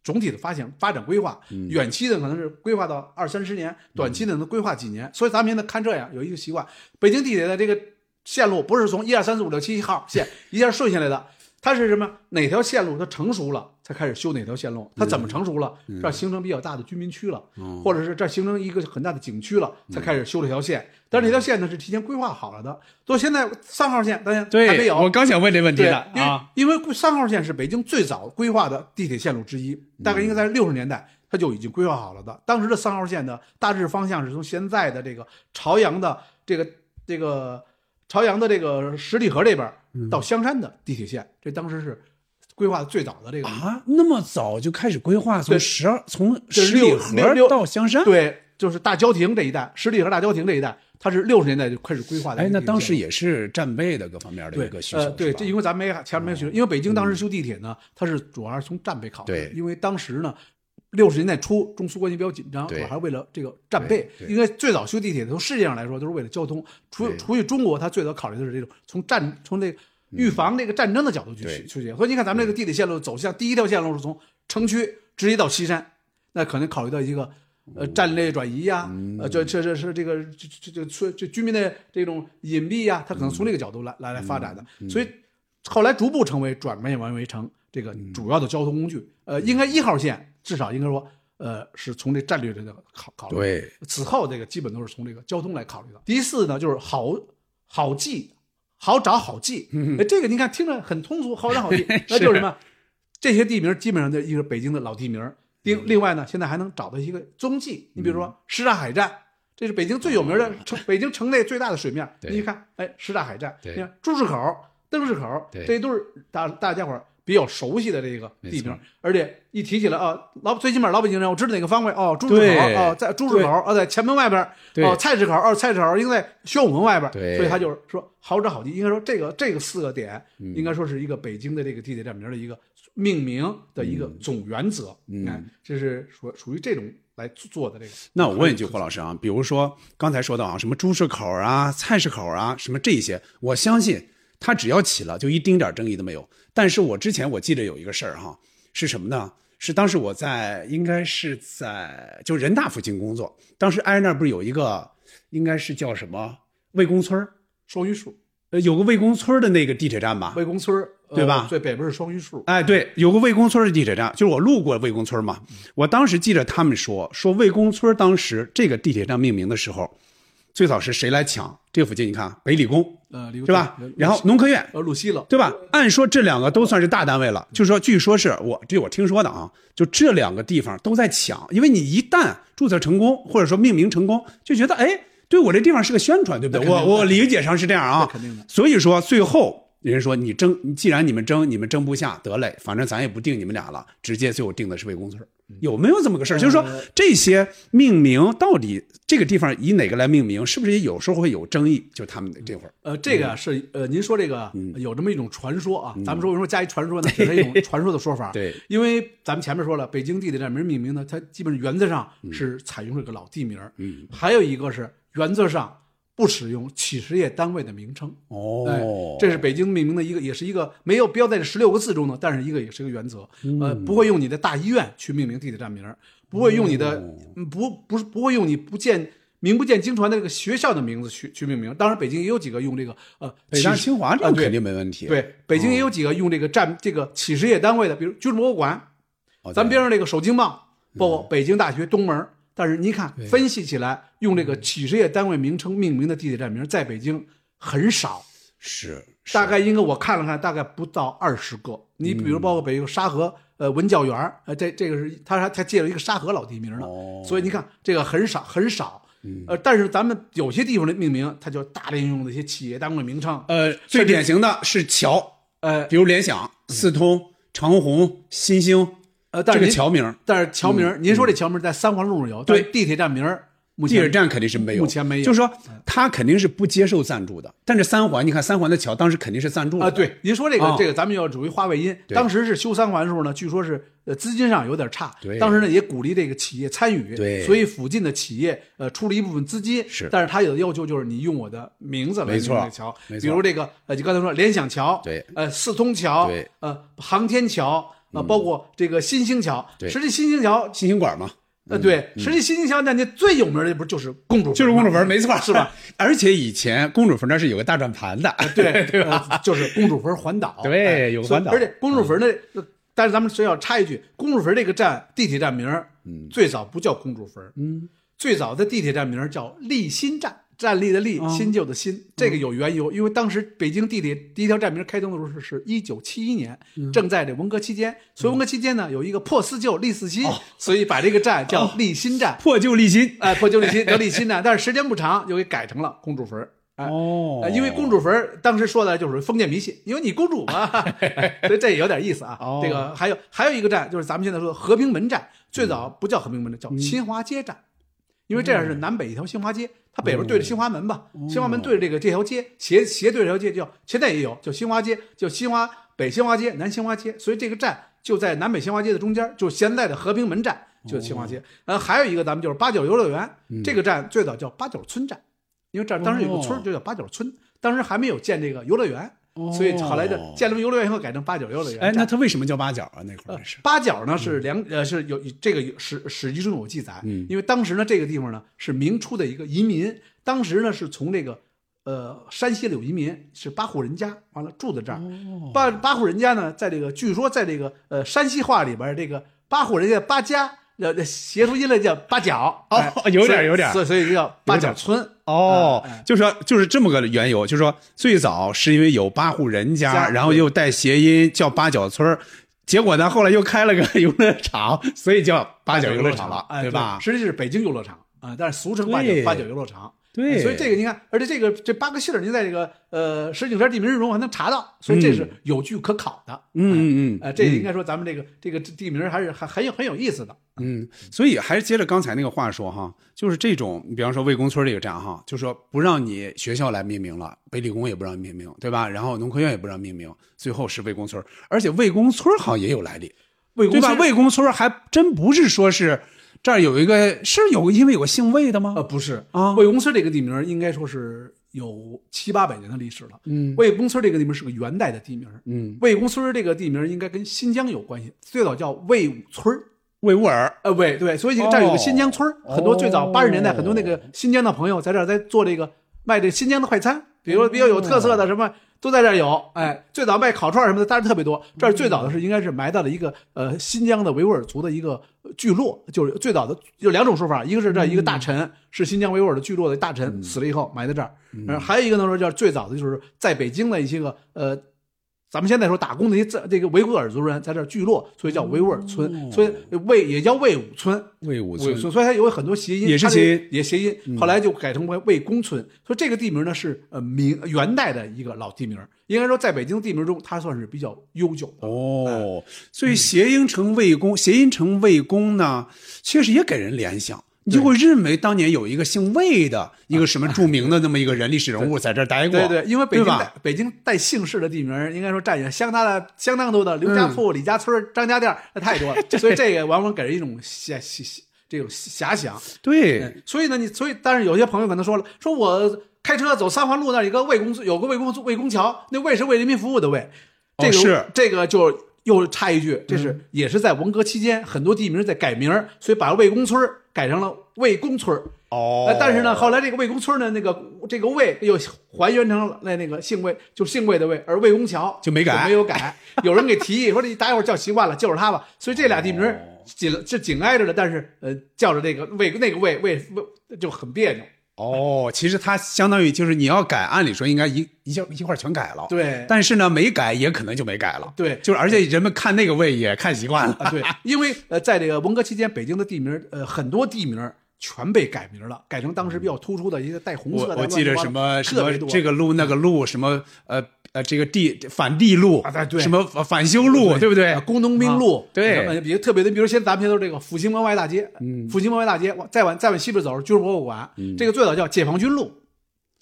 总体的发展发展规划，远期的可能是规划到二三十年，短期的能规划几年。所以咱们现在看这样有一个习惯，北京地铁的这个线路不是从一二三四五六七号线一下顺下来的，它是什么？哪条线路它成熟了才开始修哪条线路？它怎么成熟了？这儿形成比较大的居民区了，或者是这儿形成一个很大的景区了，才开始修这条线。但是这条线呢是提前规划好了的，所以现在三号线大家对，还没有，我刚想问这问题对的，啊，因为三号线是北京最早规划的地铁线路之一，大概应该在六十年代它就已经规划好了的。当时的三号线的大致方向是从现在的这个朝阳的这个这个朝阳的这个十里河这边到香山的地铁线，这当时是规划的最早的这个。啊，那么早就开始规划，从对十二从十里河到香山，对，就是大郊亭这一带，十里河大郊亭这一带，它是六十年代就开始规划的。哎，那当时也是战备的各方面的一个需求，呃，对，这因为咱没前面没学，因为北京当时修地铁呢，它是主要是从战备考虑，对因为当时呢。六十年代初，中苏关系比较紧张，主对要还是为了这个战备。应该最早修地铁，从世界上来说都是为了交通。除除去中国，它最早考虑的是这种从战从这个预防这个战争的角度去对去去。所以你看，咱们这个地铁线路走向第一条线路是从城区直接到西山，那可能考虑到一个呃战略转移呀，呃这这这是这个这这这这这居民的这种隐蔽呀，它可能从这个角度来来来发展的。所以后来逐步成为转变完为成这个主要的交通工具。呃，应该一号线至少应该说，呃，是从这战略这个考考虑。对，此后这个基本都是从这个交通来考虑的。第四呢，就是好好记，好找好记。哎，这个你看听着很通俗，好找好记，那就是什么？这些地名基本上就一个北京的老地名。另另外呢，现在还能找到一个踪迹，你比如说什刹海站，这是北京最有名的城，北京城内最大的水面。对你看，哎，什刹海站，你看朱市口、灯市口，对这都是大大家伙儿比较熟悉的这个地名，而且一提起来啊，老最起码老北京人，我知道哪个方位哦，朱市口对哦，在朱市口哦，在前门外边哦，菜市口哦，菜市口应该在宣武门外边，对。所以他就是说好找好地，应该说这个这个四个点，嗯。应该说是一个北京的这个地铁站名的一个命名的一个总原则，嗯。哎，这是属属于这种来做的这个。那我问一句，霍老师啊，比如说刚才说到啊，什么朱市口啊、菜市口啊，什么这些，我相信他只要起了，就一丁点争议都没有。但是我之前我记得有一个事儿哈，是什么呢？是当时我在应该是在就人大附近工作，当时挨那儿不是有一个应该是叫什么魏公村儿双榆树，呃，有个魏公村儿的那个地铁站吧？魏公村对吧最北边是双榆树，哎，对，有个魏公村的地铁站，就是我路过魏公村嘛。我当时记得他们说，说魏公村当时这个地铁站命名的时候，最早是谁来抢？这附近你看，北理工呃，是吧？然后农科院，呃，鲁西了，对吧？按说这两个都算是大单位了，就是说，据说是我这我听说的啊，就这两个地方都在抢，因为你一旦注册成功，或者说命名成功，就觉得哎，对我这地方是个宣传，对不对？我我理解上是这样啊，肯定的。所以说最后人家说你争，既然你们争，你们争不下，得嘞，反正咱也不定你们俩了，直接最后定的是魏公村儿，有没有这么个事儿？就是说这些命名到底这个地方以哪个来命名，是不是也有时候会有争议？就他们这会儿，呃，这个啊是呃，您说这个嗯。有这么一种传说啊，咱们说为什么加一传说呢？只是一种传说的说法。对，因为咱们前面说了，北京地铁站名命名呢，它基本原则上是采用这个老地名儿，嗯，还有一个是原则上不使用企事业单位的名称。哎哦，这是北京命名的一个，也是一个没有标在这十六个字中的，但是一个也是一个原则。嗯呃，不会用你的大医院去命名地铁站名，不会用你的、不不是不会用你不见名不见经传的这个学校的名字去去命名。当然，北京也有几个用这个呃北大清华这个肯定没问题。对，北京也有几个用这个站这个企事业单位的，比如军事博物馆，哦，咱对边上这个首经贸，包括北京大学东门儿。但是您看，分析起来，用这个企事业单位名称命名的地铁站名，在北京很少。是是。大概应该我看了看，大概不到二十个。你比如包括北京沙河呃文教园儿呃这这个是他还他借了一个沙河老地名呢，哦。所以你看这个很少很少。呃，但是咱们有些地方的命名，它就大量用那些企业单位名称，呃，最典型的是桥，呃比如联想、四通、长虹、新兴，呃，但这个是桥名，但是桥名儿，您说这桥名在三环路上有，对地铁站名儿目前地铁站肯定是没有，目前没有就是说他肯定是不接受赞助的。但是三环，你看三环的桥当时肯定是赞助的啊，对，您说这个、啊这个，咱们要属于花外音。对当时是修三环的时候呢，据说是呃资金上有点差，对当时呢也鼓励这个企业参与，对所以附近的企业呃出了一部分资金，是但是他有的要求就是你用我的名字来没错命名这桥，没错比如这个呃，就刚才说联想桥，对呃四通桥，对，呃航天桥，呃包括这个新兴桥，对实际新兴桥。新兴馆嘛，呃，对，实际新兴桥那那最有名的不就是公主坟就是公主坟，没错，是吧？而且以前公主坟那是有个大转盘的，对 对吧？就是公主坟环岛，对哎有个环岛而且公主坟的，呃但是咱们需要插一句，公主坟这个站地铁站名，嗯最早不叫公主坟，嗯，最早的地铁站名叫立新站。站立的立，哦新旧的新，这个有缘由，因为当时北京地铁第一条站名开通的时候是是一九七一年，嗯。正在这文革期间，所以文革期间呢有一个破四旧立四新，所以把这个站叫立新站，破旧立新。哎，破旧立新叫立新站，但是时间不长又给改成了公主坟，哎，哦。呃，因为公主坟儿当时说的就是封建迷信，因为你公主嘛，所以这也有点意思啊。哦。这个还有还有一个站，就是咱们现在说的和平门站，最早不叫和平门站，叫新华街站，因为这样是南北一条新华街，它北边对着新华门吧，新华门对着这个这条街，斜斜对着这条街叫现在也有叫新华街，叫新华北新华街、南新华街，所以这个站就在南北新华街的中间，就是现在的和平门站，就是新华街。呃，还有一个咱们就是八角游乐园，这个站最早叫八角村站。因为这儿当时有个村就叫八角村，当时还没有建这个游乐园，所以后来的建了游乐园以后改成八角游乐园。哎，那它为什么叫八角啊？那会呃儿是八角呢是两呃是有这个有史史记中有记载，嗯因为当时呢这个地方呢是明初的一个移民，当时呢是从这个呃山西的有移民是八户人家，完了住在这儿，哦八八户人家呢在这个据说在这个呃山西话里边这个八户人家八家。呃，谐出音来叫八角哦哎有点有点所以所以就叫八角村哦就是说就是这么个缘由，就是说最早是因为有八户人家，然后又带谐音叫八角村儿结果呢，后来又开了个 游乐场，所以叫八角游乐场了，哎，对吧？实际是北京游乐场啊，但是俗称八角八角游乐场。对，所以这个你看，而且这个这八个姓儿，您在这个呃石景山地名志中还能查到，所以这是有据可考的。嗯嗯嗯，呃，这应该说咱们这个这个地名还是还很有很有意思的。嗯，所以还是接着刚才那个话说哈，就是这种，比方说魏公村这个站哈，就说不让你学校来命名了，北理工也不让命名，对吧？然后农科院也不让命名，最后是魏公村，而且魏公村好像也有来历，对吧？魏公村魏公村还真不是说是这儿有一个是有因为有个姓魏的吗？呃不是。啊。魏公村这个地名应该说是有七八百年的历史了。嗯。魏公村这个地名是个元代的地名。嗯，魏公村这个地名应该跟新疆有关系，最早叫魏武村。儿魏乌尔，呃，魏对，所以这儿有个新疆村哦很多最早八十年代很多那个新疆的朋友在这儿在做这个卖这新疆的快餐，比如比较有特色的什么都在这儿有。哎，最早卖烤串儿什么的，当然特别多。这儿最早的是应该是埋到了一个呃新疆的维吾尔族的一个呃聚落，就是最早的有两种说法，一个是这一个大臣是新疆维吾尔的聚落的大臣死了以后埋在这儿，然后还有一个呢说叫最早的就是在北京的一些个呃。咱们现在说打工的一些这个维吾尔族人在这儿聚落，所以叫维吾尔村，所以魏也叫魏武村。魏武村，所以它有很多谐音，也是谐音也谐音，后来就改成为魏公村。所以这个地名呢是呃明元代的一个老地名，应该说在北京地名中，它算是比较悠久的。哦，所以谐音成魏公，谐音成魏公呢，确实也给人联想。你就会认为当年有一个姓魏的一个什么著名的那么一个人历史人物在这儿待过，对对，因为北京对吧带北京带姓氏的地名，应该说占有相当的相当多的刘家铺、李家村、张家店，那太多了，所以这个往往给人一种遐遐这种遐想。对嗯所以呢，你所以但是有些朋友可能说了，说我开车走三环路那儿有个魏公有个魏公魏公桥，那魏是为人民服务的魏，这个、是。这个就又插一句，这是、也是在文革期间很多地名在改名，所以把魏公村改成了魏公村儿。哦呃，但是呢，后来这个魏公村呢，那个这个魏又还原成了那那个姓魏，就姓魏的魏，而魏公桥就没改没有改。有人给提议说，这大家伙叫习惯了，就是他吧。所以这俩地名儿紧是紧挨着的，但是呃，叫着这个魏那个魏魏魏就很别扭。哦，其实它相当于就是你要改，按理说应该一一下一块儿全改了，对但是呢没改也可能就没改了，对就是而且人们看那个位也看习惯了，啊，对，因为呃，在这个文革期间，北京的地名呃很多地名儿全被改名了，改成当时比较突出的一个带红色的。我我记得什么什么这个路那个路什么呃呃这个地反地路啊对什么反反修路对不对啊？工农兵路啊，对比如特别的，比如现在咱们现在这个复兴门外大街，嗯，复兴门外大街，往再往再往西边走，军事博物馆，嗯这个最早叫解放军路，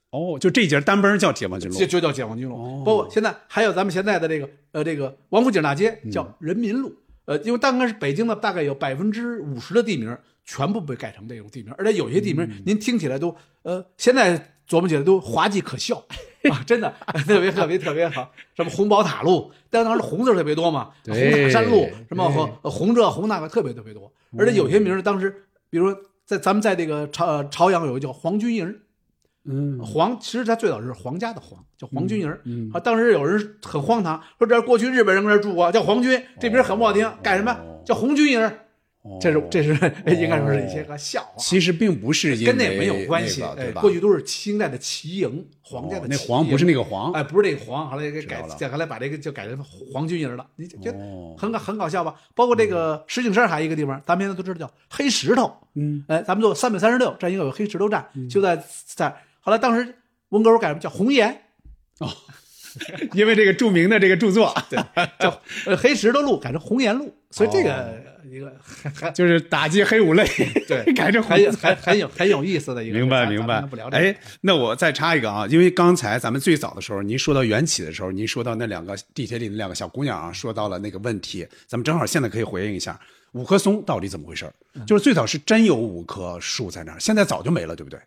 哦，就这节单崩叫解放军路就就叫解放军路。哦包括现在还有咱们现在的这个呃这个王府井大街嗯叫人民路，呃，因为大概是北京的大概有百分之五十的地名全部被改成这种地名，而且有些地名嗯您听起来都呃现在琢磨起来都滑稽可笑 啊，真的 特别特别特别好。什么红宝塔路，但当时红字特别多嘛，红对塔山路什么红这红那个特别特别多，而且有些名儿当时比如说在咱们在这个朝呃朝阳有个叫黄军营。嗯黄其实它最早是皇家的皇，叫黄军营儿。嗯啊，当时有人很荒唐，说这过去日本人搁这住过，叫皇军，这名很不好听，改什么叫红军营儿？这是这是 应该说是一些个笑话，其实并不是跟那没有关系。对吧？过去都是清代的旗营，皇家的哦那旗黄不是那个黄哎，不是那个黄，后来给改知道了，再后来把这个就改成皇军营了。你就觉得哦很搞很搞笑吧？包括这个石景山还有一个地方，咱们现在都知道叫黑石头。嗯，哎，咱们做三百三十六，这儿应该有黑石头站，就在在。后来当时文革时候改名叫红岩，哦因为这个著名的这个著作，对，叫呃黑石头路改成红岩路，所以这个一个还还就是打击黑五类，对 改成很有很很有很有意思的一个。明白明白咱们不聊。这个哎，那我再插一个啊，因为刚才咱们最早的时候，您说到缘起的时候，您说到那两个地铁里的两个小姑娘啊，说到了那个问题，咱们正好现在可以回应一下，五棵松到底怎么回事就是最早是真有五棵树在那儿，现在早就没了，对不对？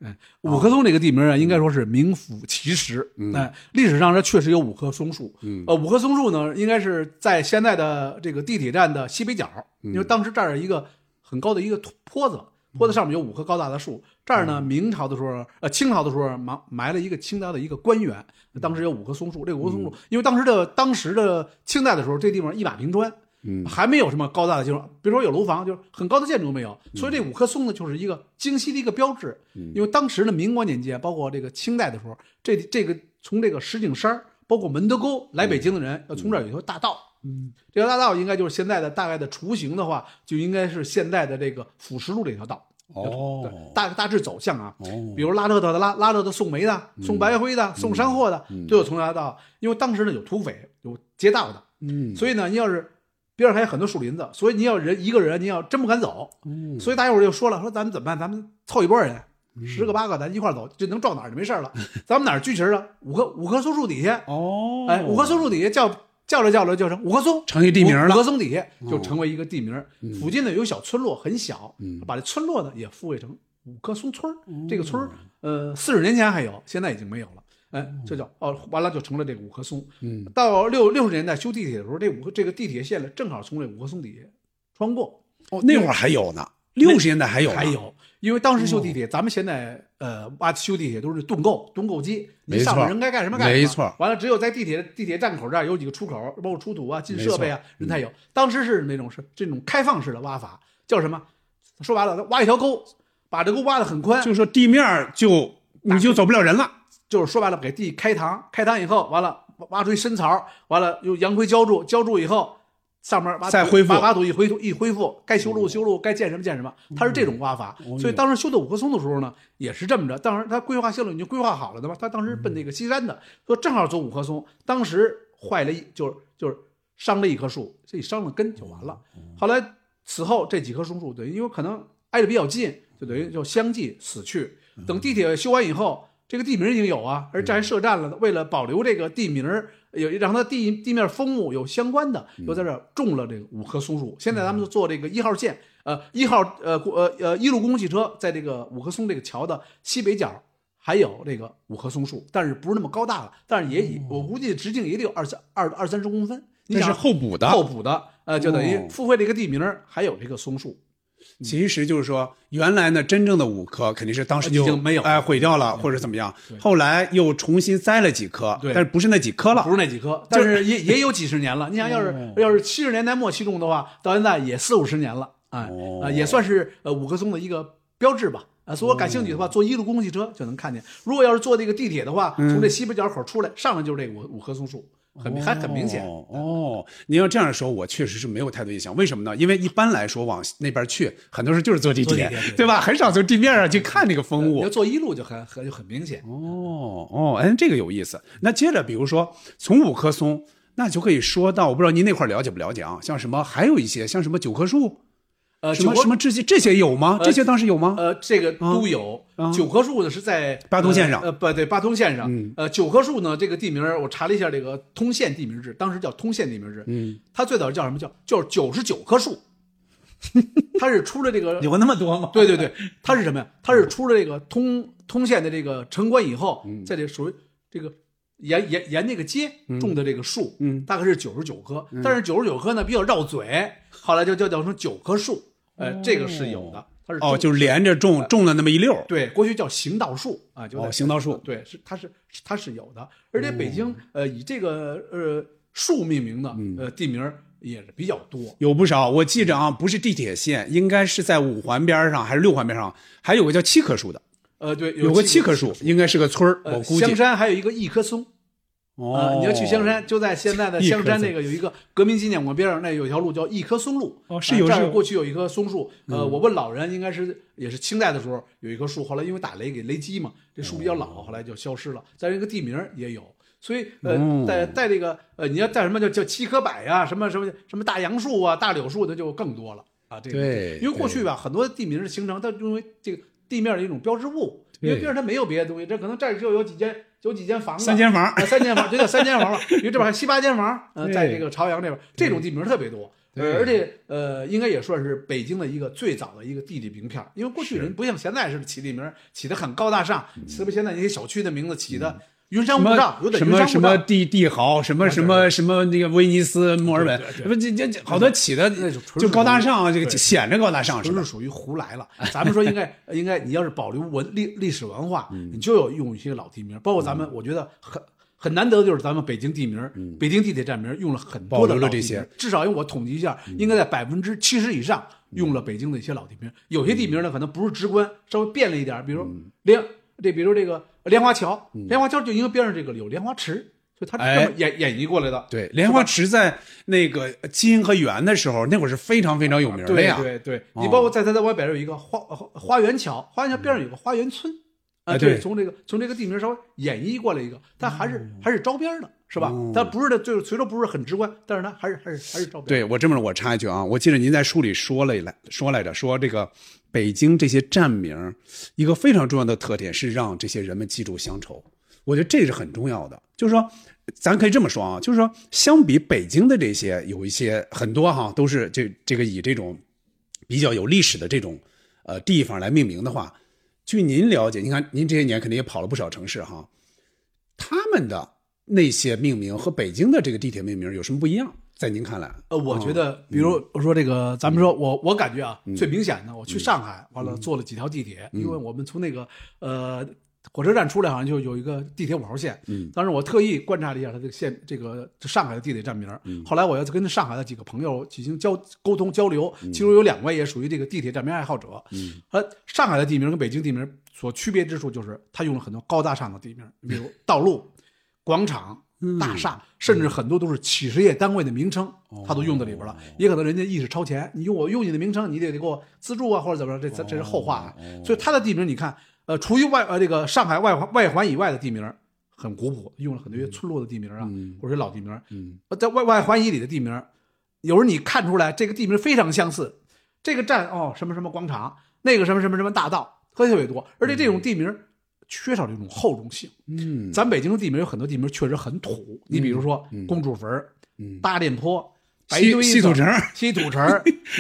五棵松这个地名啊，应该说是名副其实。哎，历史上这确实有五棵松树。嗯，呃，五棵松树呢，应该是在现在的这个地铁站的西北角，因为当时这儿有一个很高的一个坡子，坡子上面有五棵高大的树。这儿呢，明朝的时候，呃，清朝的时候埋埋了一个清朝的一个官员，当时有五棵松树。这五棵松树，因为当时的当时的清代的时候，这地方一马平川。嗯，还没有什么高大的建筑，比如说有楼房，就是很高的建筑都没有，所以这五棵松呢，就是一个京西的一个标志。因为当时的民国年间，包括这个清代的时候，这这个从这个石景山儿，包括门头沟来北京的人，要从这儿有一条大道，嗯，这条大道应该就是现在的大概的雏形的话，就应该是现在的这个辅石路这条道。对哦，大大致走向啊，哦，比如拉特的拉拉特的送煤的、送白灰的、送山货的，都有同条道。因为当时呢有土匪、有劫道的，嗯，所以呢，你要是边上还有很多树林子，所以你要人一个人，你要真不敢走。嗯所以大家伙儿就说了，说咱们怎么办？咱们凑一波人，十个八个，咱一块儿走，这能撞哪儿就没事了。咱们哪儿聚齐儿了？五棵五棵松树底下，哦，哎，五棵松树底下叫叫着叫着叫成五棵松，成一地名了五五棵松底下就成为一个地名。附近呢有小村落，很小，嗯把这村落呢也复位成五棵松村儿。这个村儿，呃，四十年前还有，现在已经没有了。哎，这叫哦，完了就成了这个五棵松。嗯，到六六十年代修地铁的时候，这五个这个地铁线呢，正好从这五棵松底下穿过。哦，那会儿还有呢，六十年代还有，还有，因为当时修地哦铁，咱们现在呃挖修地铁都是盾构、盾构机，你没错上面人该干什么干什么。没错完了，只有在地铁地铁站口这儿有几个出口，包括出土啊、进设备啊，人才有。当时是那种是这种开放式的挖法，叫什么？说白了，挖一条沟，把这沟挖得很宽，就是说地面就你就走不了人了，就是说白了，给地开膛，开膛以后，完了挖出一深槽，完了用洋灰浇筑，浇筑以后，上面再恢复把把土一恢复一恢复，该修路修路，该建什么建什么，它是这种挖法。哦所以当时修的五棵松的时候呢，也是这么着。当时他规划线路已经规划好了的嘛，他当时奔那个西山的，说正好走五棵松，当时坏了一就是就是伤了一棵树，这一伤了根就完了。后来此后这几棵松树，等于因为可能挨得比较近，就等于就相继死去。等地铁修完以后，这个地名已经有啊，而这还设站了。为了保留这个地名儿，有让它地地面风物有相关的，又在这儿种了这个五棵松树。现在咱们就做这个一号线，呃，一号呃呃呃一路公共汽车在这个五棵松这个桥的西北角。还有这个五棵松树，但是不是那么高大了，但是也以我估计直径也得有二三二二三十公分。你那是想后补的，后补的，呃，就等于哦附会这个地名儿，还有这个松树。其实就是说，原来呢，真正的五棵肯定是当时就已经没有哎毁掉了或者怎么样，后来又重新栽了几棵，对。但是不是那几棵了。不，是那几棵，但是也也有几十年了。你想要是哦。要是七十年代末期种的话，到现在也四五十年了，哎也算是呃五棵松的一个标志吧。啊，所以我感兴趣的话，坐一路公共汽车就能看见。如果要是坐这个地铁的话，嗯从这西北角口出来，上来就是这个五五棵松树，很还很明显。哦。哦，您要这样说，我确实是没有太多印象。为什么呢？因为一般来说往那边去，很多时候就是坐地铁，对对吧？很少从地面上去看那个风物你要。坐一路就很很就很明显。哦哦，哎，这个有意思。那接着，比如说从五棵松，那就可以说到，我不知道您那块了解不了解啊？像什么，还有一些像什么九棵树，呃，什么九什么这些这些有吗？这些当时有吗？呃，这个都有。啊九棵树呢是在八通线上呃，呃不对，八通线上。嗯呃，九棵树呢，这个地名我查了一下，这个通县地名制，当时叫通县地名制。嗯，它最早叫什么叫叫九十九棵树，它是出了这个 有那么多吗？对对对，它是什么呀？它是出了这个通通县的这个城关以后，嗯在这属于这个沿沿沿那个街种的这个树，嗯大概是九十九棵，但是九十九棵呢比较绕嘴，后来就叫叫成九棵树，呃，这个是有的，它是哦，就是连着种种了那么一溜儿。对，过去叫行道树啊，就在哦行道树对，是它是它是有的，而且北京呃以这个呃树命名的呃地名儿也是比较多。有不少，我记着啊，不是地铁线，应该是在五环边上还是六环边上，还有个叫七棵树的，呃，对，有个七棵棵树，应该是个村儿，呃，我估计香。山还有一个一棵松。啊、哦，你要去香山，就在现在的香山那个有一个革命纪念馆边上，那有一条路叫一棵松路。哦是有啊这儿是有嗯过去有一棵松树。呃，我问老人，应该是也是清代的时候有一棵树，后来因为打雷给雷击嘛，这树比较老，后来就消失了。在这个地名也有，所以呃，在在带这个呃，你要带什么叫叫七棵柏呀，什么什么什么大杨树啊、大柳树的就更多了啊。这个对因为过去吧，很多地名的形成，它因为这个地面的一种标志物，因为边上它没有别的东西，这可能这儿就有几间有几间房子，三间房。啊，三间房，就叫三间房了。因为这边还七八间房，呃，在这个朝阳这边，这种地名特别多。而且呃，应该也算是北京的一个最早的一个地理名片，因为过去人不像现在似的起地名起的很高大上，是不是现在那些小区的名字起的云山雾罩，有点什么什。么帝帝豪，什么什么什么那个威尼斯、墨尔本，对对不这这这好多起的就就高大上，这个显着高大上似的纯是。属于胡来了。咱们说应该应该，你要是保留文历历史文化，嗯你就要用一些老地名，包括咱们，我觉得很。很难得的就是咱们北京地名，北京地铁站名用了很多的嗯保留了这老地名些，至少因为我统计一下，应该在百分之七十以上用了北京的一些老地名。有些地名呢，可能不是直观，稍微变了一点，比如莲，这比如这个莲花桥，莲花桥就因为边上这个有莲花池，所以他是这哎么演、演绎过来的。对，莲花池在那个金和元的时候，那会儿是非常非常有名的对呀。对对，哦你包括在它在外边有一个花花园桥，花园桥边上有个花园村，啊，哎对从这个从这个地名稍微演绎过来一个，但还是还是招边的，是吧哦？它不是的，就是虽说不是很直观，但是它还是还是还是招边。对我这么我插一句啊，我记得您在书里说了来说来着，说这个北京这些站名一个非常重要的特点是让这些人们记住乡愁，我觉得这是很重要的。就是说，咱可以这么说啊，就是说，相比北京的这些有一些很多哈，都是这这个以这种比较有历史的这种呃地方来命名的话，据您了解，您看您这些年肯定也跑了不少城市哈，他们的那些命名和北京的这个地铁命名有什么不一样？在您看来？呃，我觉得，嗯比如我说这个，咱们说我我感觉啊，最明显的，我去上海完嗯了坐了几条地铁，因为我们从那个呃火车站出来，好像就有一个地铁五号线。嗯，当时我特意观察了一下它这个线，这个上海的地铁站名。嗯后来我要跟上海的几个朋友进行交沟通交流，嗯其中有两位也属于这个地铁站名爱好者。嗯，呃，上海的地名跟北京地名所区别之处就是，它用了很多高大上的地名，比如道路、广场。大厦，甚至很多都是企事业单位的名称，它都用在里边了。也可能人家意识超前，你用我用你的名称，你得得给我资助啊，或者怎么着，这这这是后话啊。所以它的地名，你看，呃，除于外呃这个上海外环外环以外的地名很古朴，用了很多些村落的地名啊，或者是老地名。嗯，呃在外外环以里的地名，有时候你看出来这个地名非常相似，这个站哦什么什么广场，那个什么什么什么大道，特别特别多，而且这种地名缺少这种厚重性。嗯。咱北京的地名有很多地名确实很土，你比如说公主坟儿、大店坡、白西西土城、西土城、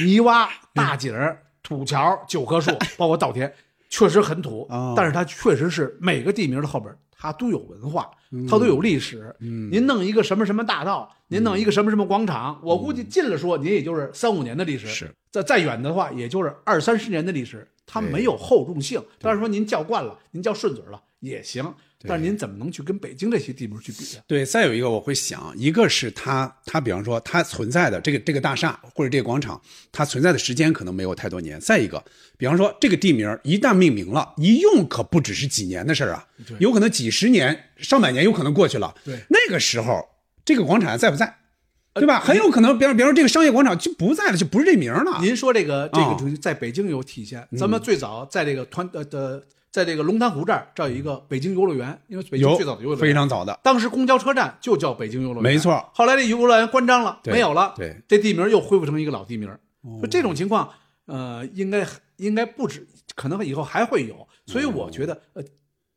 泥洼、大井儿、土桥、九棵树，包括稻田，确实很土哦，但是它确实是每个地名的后边它都有文化，它都有历史。您弄一个什么什么大道，您弄一个什么什么广场，我估计近了说，您也就是三五年的历史，是。再再远的话，也就是二三十年的历史，它没有厚重性。但是说您叫惯了，您叫顺嘴了也行，但是您怎么能去跟北京这些地名去比啊？对，再有一个我会想，一个是它，它比方说它存在的这个这个大厦或者这个广场，它存在的时间可能没有太多年。再一个，比方说这个地名一旦命名了，一用可不只是几年的事儿啊，有可能几十年、上百年有可能过去了。对那个时候这个广场还在不在？对吧？很有可能，比方比方说这个商业广场就不在了，就不是这名了。您说这个这个啊主题在北京有体现。咱们最早在这个团呃的，在这个龙潭湖这儿，这儿有一个北京游乐园，因为北京有最早的游乐园非常早的，当时公交车站就叫北京游乐园，没错。后来这游乐园关张了，没有了，对，哦这地名又恢复成一个老地名。所以这种情况，呃，应该应该不止，可能以后还会有。所以我觉得，呃，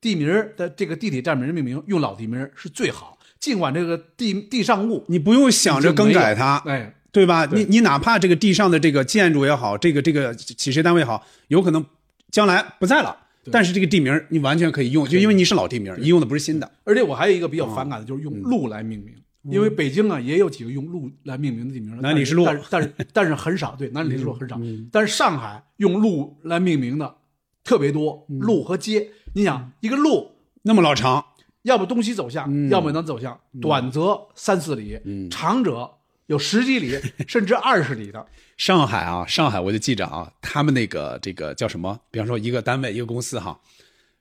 地名的这个地铁站名命名用老地名是最好，尽管这个地地上物你不用想着更改它，哎，对吧？对。你你哪怕这个地上的这个建筑也好，这个这个企事业单位也好，有可能将来不在了，但是这个地名你完全可以用，就因为你是老地名，你用的不是新的。而且我还有一个比较反感的，就是用路来命名。因为北京啊也有几个用路来命名的地名，南礼士路但是但是但是很少，对，南礼士路很少。但是上海用路来命名的特别多，路和街。你想一个路，那么老长，要不东西走向，要么能走向，短则三四里，嗯。长者有十几里，甚至二十里的。上海啊，上海我就记着啊，他们那个这个叫什么？比方说一个单位一个公司哈，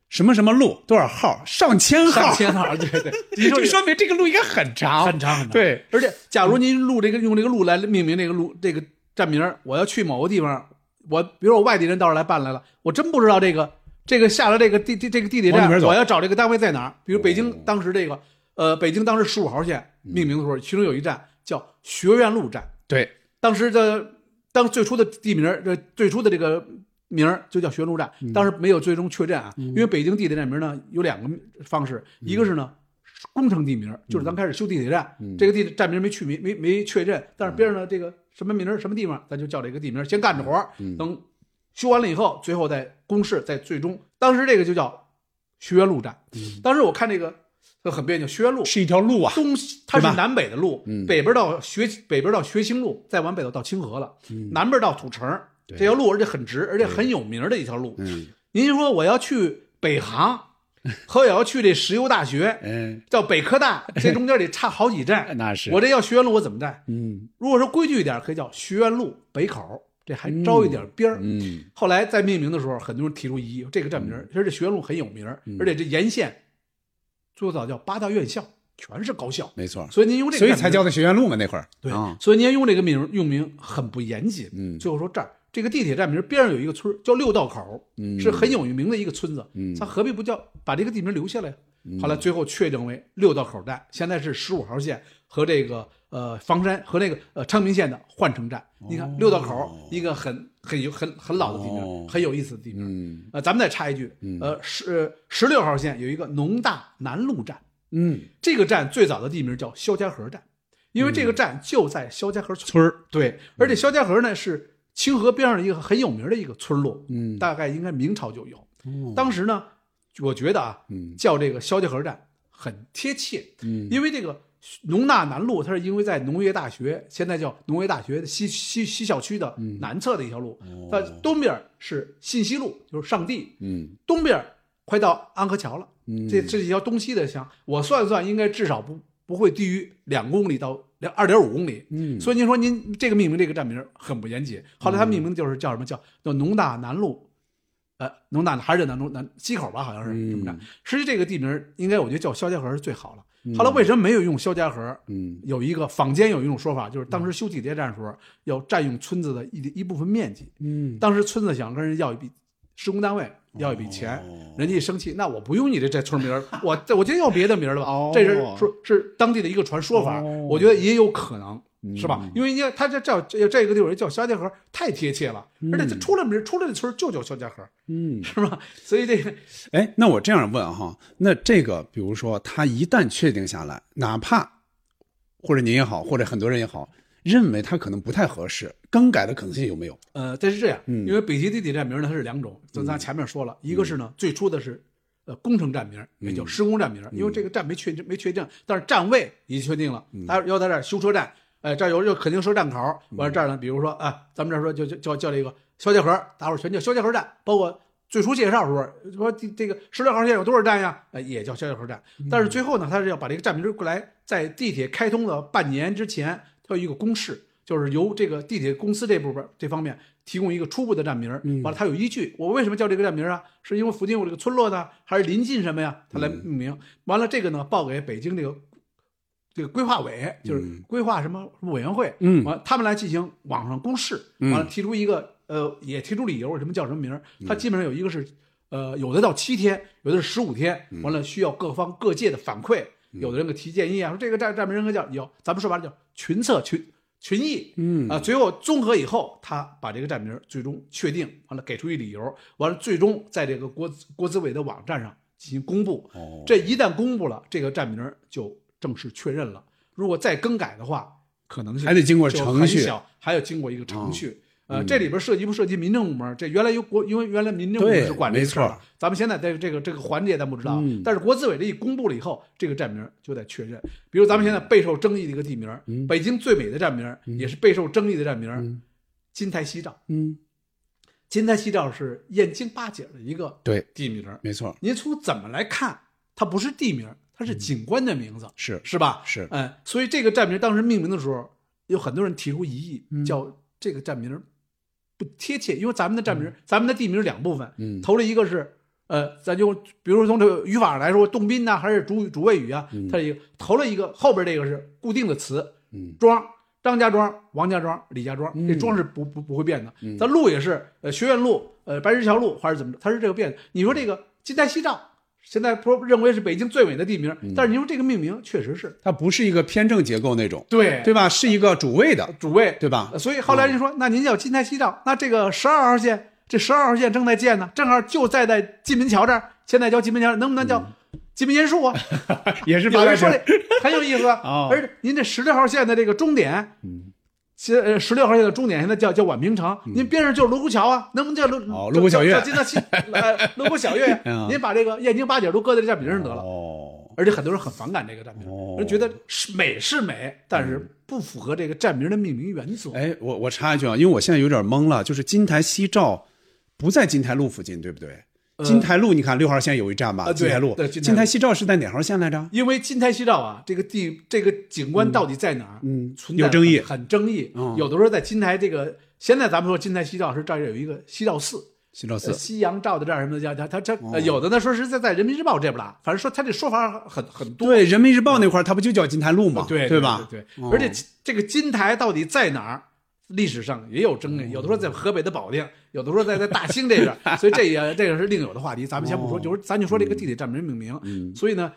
什么什么路多少号，上千号，上千号，对对，你说就说明这个路应该很长，很长很长。对，而且假如您路这个用这个路来命名这个路这个站名，我要去某个地方，我比如我外地人到这儿来办来了，我真不知道这个这个下了这个地地这个地铁站我要找这个单位在哪儿？比如北京当时这个呃北京当时十五号线命名的时候，其中有一站叫学院路站，对，当时的当最初的地名儿，这最初的这个名就叫学院路站，当时没有最终确认啊，因为北京地铁站名呢有两个方式，一个是呢工程地名，就是咱开始修地铁站，这个地铁站名没去没没没确认，但是边上的这个什么名儿什么地方，咱就叫这个地名，先干着活儿，等修完了以后，最后在公示，在最终，当时这个就叫学院路站，当时我看这个就很别扭，学院路是一条路啊，东西它是南北的路，嗯北边到学北边到学兴路，再往北头到清河了，嗯南边到土城，这条路而且很直，而且很有名的一条路。嗯您说我要去北航，和我要去这石油大学，嗯，到北科大，这中间得差好几站。那是我这要学院路，我怎么站？嗯如果说规矩一点，可以叫学院路北口，这还招一点边儿。嗯后来在命名的时候，很多人提出异议，这个站名儿，其实这学院路很有名，而且这沿线最早叫八大院校，全是高校，没错，所以您用这个名所以才叫的学院路嘛，那会儿对，啊，所以您用这个名用名很不严谨。嗯最后说这儿这个地铁站名边上有一个村叫六道口，嗯是很有名的一个村子，嗯他何必不叫把这个地名留下来？后来最后确定为六道口站，现在是十五号线和这个呃房山和那个呃昌平线的换乘站。你看六道口一个很很有很很老的地名，哦很有意思的地名。嗯呃，咱们再插一句，呃十十六号线有一个农大南路站，嗯，这个站最早的地名叫肖家河站，因为这个站就在肖家河村。儿，对，而且肖家河呢是清河边上的一个很有名的一个村落，嗯大概应该明朝就有。哦当时呢，我觉得啊，嗯叫这个肖家河站很贴切，嗯因为这个农大南路，它是因为在农业大学，现在叫农业大学的西西西校区的嗯南侧的一条路，它东边是信息路，就是上地，嗯东边快到安河桥了。嗯，这这是一条东西的乡，我算算应该至少不不会低于两公里到两二点五公里。嗯所以您说您这个命名这个站名很不严谨。后来他命名就是叫什么叫叫农大南路，呃，农大还是南中南西口吧，好像是嗯这么站。实际这个地名应该我觉得叫肖家河是最好了。后来为什么没有用肖家河？嗯有一个坊间有一种说法，就是当时修地铁站的时候要占用村子的一一部分面积。嗯当时村子想跟人要一笔施工单位要一笔钱，人家一生气，那我不用你这这村名 我，我这我就要别的名了吧？哦这是说是当地的一个传说法，哦我觉得也有可能。嗯是吧？因为你看他这叫这这个地方叫肖家河，太贴切了，而且他出了名出来的村儿就叫肖家河，嗯，是吧？所以这个哎，那我这样问哈，那这个比如说他一旦确定下来，哪怕或者您也好，或者很多人也好，认为他可能不太合适，更改的可能性有没有？呃，这是这样，嗯。因为北极地铁站名呢它是两种，就咱前面说了，一个是呢最初的是呃工程站名，也叫施工站名，因为这个站没确定没确定，但是站位已经确定了，他要在这儿修车站，哎，这儿有就肯定设站口，完了这儿呢，比如说啊，咱们这儿说就就叫叫这个肖家河，大伙儿全叫肖家河站，包括。最初介绍的时候说这这个十六号线有多少站呀？呃，也叫肖家河站。但是最后呢，他是要把这个站名过来，在地铁开通的半年之前，它有一个公示，就是由这个地铁公司这部分这方面提供一个初步的站名儿，完了它有依据。我为什么叫这个站名儿啊？是因为附近有这个村落呢，还是临近什么呀？它来命名。完了这个呢，报给北京这个这个规划委，就是规划什么委员会，嗯。完了他们来进行网上公示，完了提出一个呃，也提出理由，什么叫什么名儿？它基本上有一个是呃，有的到七天，有的是十五天，完了需要各方各界的反馈，有的人给提建议啊，说这个站站名应该叫有，咱们说白了叫群策群群议，嗯。啊，最后综合以后，他把这个站名最终确定，完了给出一理由，完了最终在这个国国资委的网站上进行公布。哦。这一旦公布了，这个站名就正式确认了。如果再更改的话，可能性还得经过程序，还要经过一个程序。呃，这里边涉及不涉及民政部门？这原来由国，因为原来民政部门是管这没错咱们现在在这个这个环节咱不知道，嗯但是国资委这一公布了以后，这个站名就得确认。比如咱们现在备受争议的一个地名，嗯北京最美的站名，也是备受争议的站名，金台西照。嗯，金台西照是燕京八景的一个对，地名。没错，您从怎么来看，它不是地名，它是警官的名字，是是吧？是嗯，所以这个站名当时命名的时候，有很多人提出异议，嗯叫这个站名不贴切，因为咱们的站名，咱们的地名两部分，嗯头了一个是。呃，咱就比如说从这个语法上来说，动宾呐、还是主语主谓语啊，它一个头了一个，后边这个是固定的词，嗯庄，张家庄、王家庄、李家庄，这庄是不不不会变的。咱路也是，呃，学院路、呃，白石桥路还是怎么着，它是这个变的。你说这个金台西照，现在说认为是北京最美的地名，但是您说这个命名确实是它不是一个偏正结构那种，对对吧？是一个主谓的，主谓，对吧呃所以后来人说，那您叫金台西照，那这个十二号线，这十二号线正在建呢，正好就在在金门桥这儿，现在叫金门桥，能不能叫金门银树啊？也是有八个字人说这很有意思啊 哦。而且您这十六号线的这个终点，嗯，现呃十六号线的终点现在叫叫宛平城，您边上就是卢沟桥啊，能不能叫泸嗯哦泸沽小月叫金到西呃泸沽小月 嗯？您把这个燕京八景都搁在这站名上得了。哦，而且很多人很反感这个站名哦，人觉得是美是美，但是不符合这个站名的命名原则。哎，我我插一句啊，因为我现在有点懵了，就是金台夕照不在金台路附近，对不对？金台路，你看六号线有一站吧？呃金台路对，金台路金台西照是在哪号线来着？因为金台西照啊，这个地这个景观到底在哪儿？嗯存在有争议很很争议。嗯有的时候在金台这个，现在咱们说金台西照是这儿有一个西照寺，呃西照寺西洋照的这儿什么的叫它它这、哦呃有的呢说是在在人民日报这边了，反正说他这说法很很多。对，人民日报那块儿它不就叫金台路吗？对对吧？对对哦而且这个金台到底在哪儿？历史上也有争议，有的说在河北的保定，有的时候在在大兴这边，所以这也这个是另有的话题，咱们先不说，哦就是咱就说这个地铁站名命名。嗯，所以呢，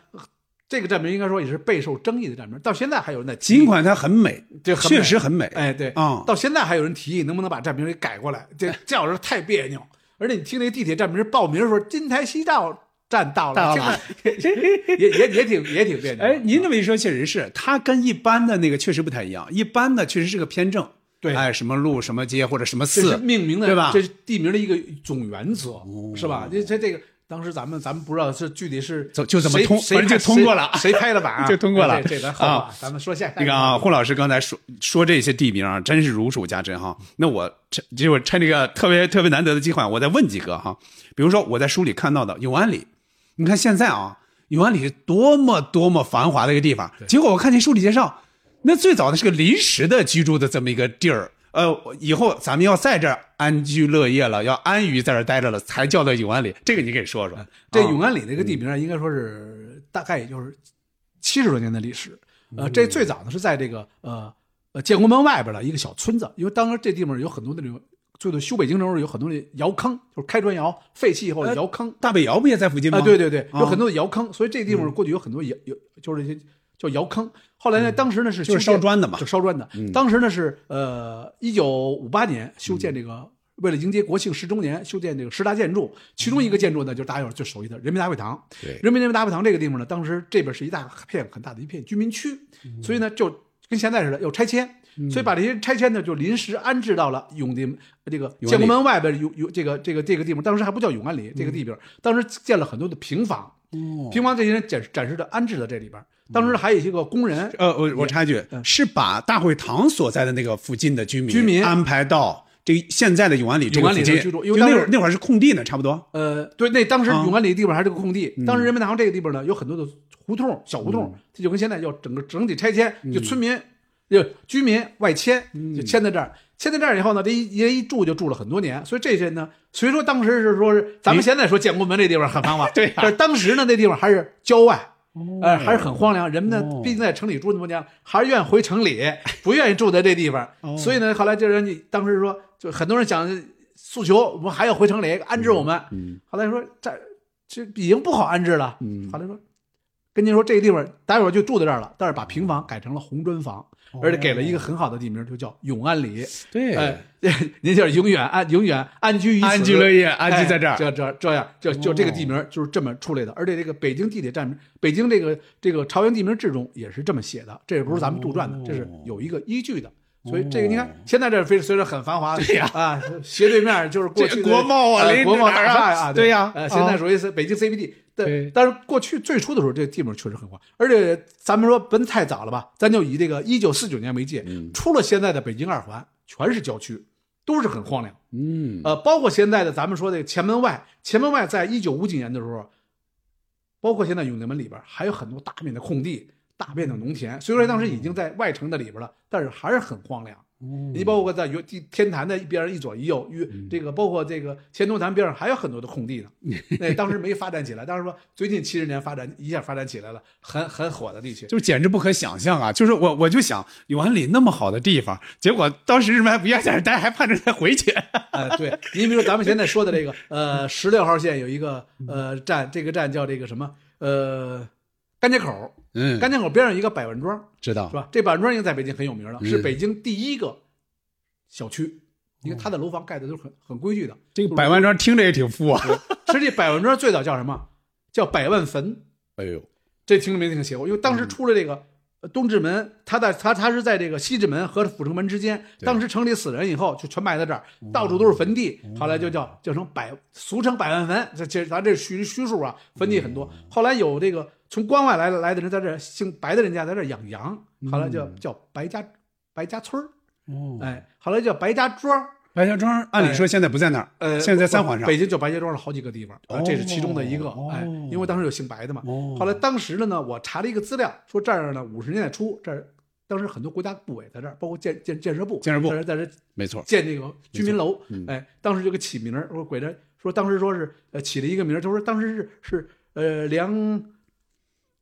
这个站名应该说也是备受争议的站名，到现在还有人在提尽管它很美，这很美确实很美，哎，对，啊到现在还有人提议能不能把站名给改过来，这 这要是太别扭。而且你听那地铁站名报名的时候，金台西照站到了，也也也挺也挺别扭。哎，您这么一说，确实是，它跟一般的那个确实不太一样。一般的确实是个偏正，对哎，什么路、什么街或者什么这是寺，命名的，对吧哦这是地名的一个总原则，是吧？这这这个。当时咱们咱们不知道是具体是就就这么通反正 就通过了谁谁拍的板啊就通过了哎这个啊，咱们说下那个啊，霍老师刚才说说这些地名啊，真是如数家珍哈。那我趁就趁这个特别特别难得的机会，我再问几个哈。比如说我在书里看到的永安里，你看现在啊，永安里是多么多么繁华的一个地方，结果我看见书里介绍，那最早呢是个临时的居住的这么一个地儿。呃，以后咱们要在这儿安居乐业了，要安于在这儿待着了，才叫做永安里。这个你给说说。啊这永安里这个地名啊，应该说是大概也就是七十多年的历史。呃，这最早呢是在这个呃呃建国门外边的一个小村子，因为当时这地方有很多的那种，最后修北京的时候有很多的窑坑，就是开砖窑废弃以后的窑坑大北窑不也在附近吗？啊，对对对，啊有很多的窑坑，所以这地方过去有很多窑有就是一些叫窑坑。后来呢，当时呢是就是烧砖的嘛就烧砖的。当时呢是呃，一九五八年修建这个，为了迎接国庆十周年，修建这个十大建筑，其中一个建筑呢，就是大家伙儿最熟悉的人民大会堂。对人民人民大会堂这个地方呢，当时这边是一大片很大的一片居民区，所以呢，就跟现在似的要拆迁。所以把这些拆迁呢，就临时安置到了永定这个建国门外边永永这个这个这个地方，当时还不叫永安里这个地方，当时建了很多的平房，平房这些人展展示的安置在这里边。当时还有一些个工人，呃，我我插一句，是把大会堂所在的那个附近的居民居民安排到这现在的永安里这个永安里附近就那会儿那会儿是空地呢，差不多。呃，对，那当时啊。永安里的地方还是个空地，当时人民大会堂这个地方呢，有很多的胡同、小胡同，这就跟现在要整个整体拆迁，就村民、就居民外迁，就迁在这儿。迁在这儿以后呢，这一人一住就住了很多年，所以这些呢，虽说当时是说是咱们现在说建国门这地方很繁华，对呀。但是当时呢，那地方还是郊外。呃，还是很荒凉。人们呢哦，毕竟在城里住那么多年，还是愿意回城里，不愿意住在这地方。所以呢，后来就人家当时说，就很多人想诉求，我们还要回城里安置我们。后来说这这已经不好安置了。后来说跟您说这个地方，待会儿就住在这儿了，但是把平房改成了红砖房，而且给了一个很好的地名，就叫永安里。对哎，您就是永远安永远安居于此，安居乐业，安居在这儿。这这样，就就这个地名就是这么出来的。而且这个北京地铁站，北京这个这个朝阳地名志中也是这么写的，这也不是咱们杜撰的，这是有一个依据的。所以这个你看，现在这非虽然很繁华，对呀啊，斜对面就是过去的国贸啊国贸大厦啊对呀呃，啊现在属于是北京 CBD。对对，但是过去最初的时候，这个地方确实很荒，而且咱们说甭太早了吧？咱就以这个一九四九年为界，嗯出了现在的北京二环，全是郊区，都是很荒凉。嗯，呃，包括现在的咱们说的前门外，前门外在一九五几年的时候，包括现在永定门里边还有很多大片的空地、大片的农田。虽然当时已经在外城的里边了，但是还是很荒凉。你包括在有地天坛的一边一左一右，与这个包括这个钱东坛边上还有很多的空地呢。那当时没发展起来，当时说最近七十年发展一下发展起来了，很很火的地区。就是简直不可想象啊！就是我我就想永安里那么好的地方，结果当时人们还不愿意在这儿待，还盼着再回去。呃，对，你比如说咱们现在说的这个，呃，十六号线有一个呃站，这个站叫这个什么？呃，甘家口，嗯，甘家口边上有一个百万庄，知道是吧？这百万庄应该在北京很有名了，嗯是北京第一个小区。你看它的楼房盖的都是很很规矩的。这个百万庄听着也挺富啊。实际百万庄最早叫什么？叫百万坟。哎呦，这听着没听写过？因为当时出了这个呃东直门，他在他他是在这个西直门和阜成门之间。当时城里死人以后，就全埋在这儿，到处都是坟地。后来就叫叫成百，俗称百万坟。这这咱这虚虚数啊，坟地很多。后来有这个从关外来的来的人在这儿姓白的人家在这儿养羊，后来叫叫白家白家村儿哦，哎，后来叫白家庄。白家庄按理说现在不在那儿，呃，现在在三环上。北京叫白家庄了好几个地方，啊哦这是其中的一个。哦哎，因为当时有姓白的嘛。哦后来当时的呢，我查了一个资料，说这儿呢五十年代初这儿。当时很多国家部委在这儿，包括建建建设部，建设部在这儿在这没错，建那个居民楼嗯，哎，当时就给起名儿，说给这说当时说是呃起了一个名儿，就说当时是是呃梁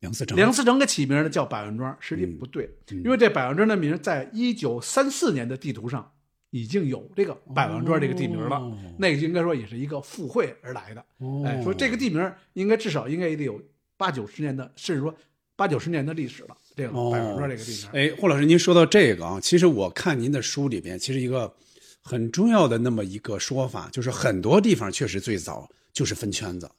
梁思成，梁思成给起名的叫百万庄，实际不对，因为这百万庄的名在一九三四年的地图上已经有这个百万庄这个地名了，哦那个应该说也是一个附会而来的。哦哎，说这个地名应该至少应该也得有八九十年的，甚至说八九十年的历史了。这个哦百万庄这个地名，哎，霍老师，您说到这个啊，其实我看您的书里边，其实一个很重要的那么一个说法，就是很多地方确实最早就是分圈子，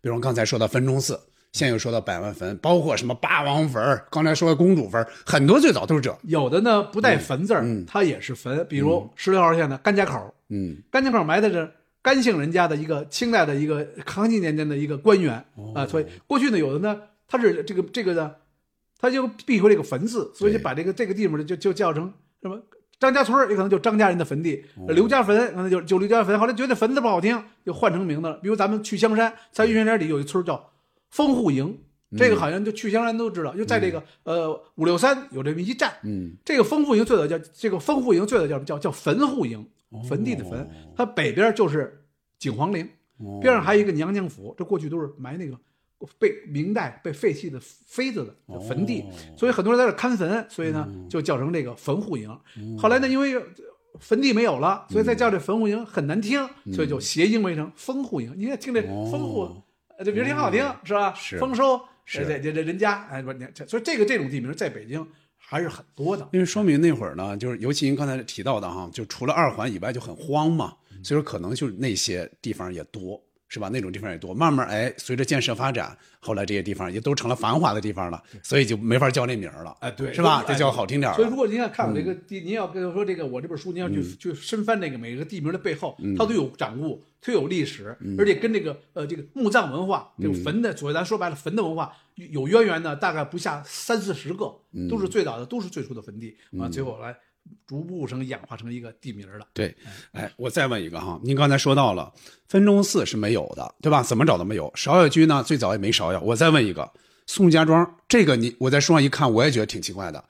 比如刚才说到分钟寺，现在又说到百万坟，包括什么八王坟儿，刚才说的公主坟儿，很多最早都是这。有的呢不带坟字儿，它也是坟，比如十六号线的甘家口，嗯，甘家口埋的是甘姓人家的一个清代的一个康熙年间的一个官员啊、所以过去呢有的呢，他是这个这个呢，他就避讳这个坟字，所以就把这个这个地方呢就就叫成什么张家村儿也可能就张家人的坟地，刘家坟可能就就刘家坟，后来觉得坟字不好听，就换成名字了。比如咱们去香山，在玉泉山里有一村叫丰户营。这个好像就去香山都知道，就在这个呃五六三有这么一站，嗯，这个丰户营最早叫这个丰户营最早叫叫叫坟户营，坟地的坟，它北边就是景皇陵，边上还有一个娘娘府，这过去都是埋那个被明代被废弃的妃子的坟地，所以很多人在这看坟，所以呢就叫成这个坟户营。后来呢，因为坟地没有了，所以再叫这坟户营很难听，所以就谐音为成丰户营。你看听这丰户，呃这名儿挺好听，是吧？是丰收，是这这这人家，哎，不，这所以这个这种地名在北京还是很多的。因为说明那会儿呢，就是尤其您刚才提到的哈，就除了二环以外就很荒嘛，所以说可能就是那些地方也多，是吧？那种地方也多，慢慢哎，随着建设发展，后来这些地方也都成了繁华的地方了，所以就没法叫那名儿了，哎，对，是吧？哎这叫好听点儿所以，如。果您要看我这个地，您要跟我说这个我这本书，您要去去深翻这个每个地名的背后，它都有掌握，它有历史，而且跟这个呃这个墓葬文化，这个坟的，所谓咱说白了，坟的文化有渊源的，大概不下三四十个，都是最早的，都是最初的坟地啊，最后来逐步成演化成一个地名了。对，哎，我再问一个哈，您刚才说到了分钟寺是没有的，对吧？怎么找都没有。芍药居呢，最早也没芍药。我再问一个，宋家庄这个你我在书上一看，我也觉得挺奇怪的，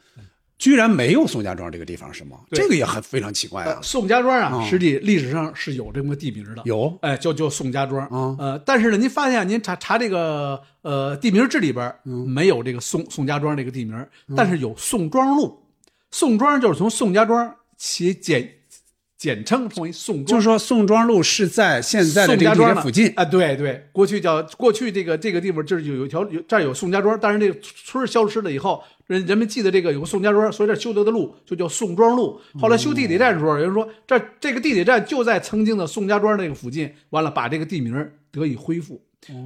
居然没有宋家庄这个地方是吗？这个也很非常奇怪啊。呃，。宋家庄啊，实际历史上是有这么个地名的，有。哎，就就宋家庄。啊。呃，但是呢，您发现您查查这个呃地名志里边儿没有这个宋宋家庄这个地名，但是有宋庄路，宋庄就是从宋家庄起简简称成为宋庄，就是说宋庄路是在现在的宋这个附近。啊，对对，过去叫过去这个这个地方就是有有一条有这儿有宋家庄，但是这个村儿消失了以后，人人们记得这个有个宋家庄，所以这修得的路就叫宋庄路。后来修地铁站的时候，有人说这这个地铁站就在曾经的宋家庄那个附近，完了把这个地名得以恢复。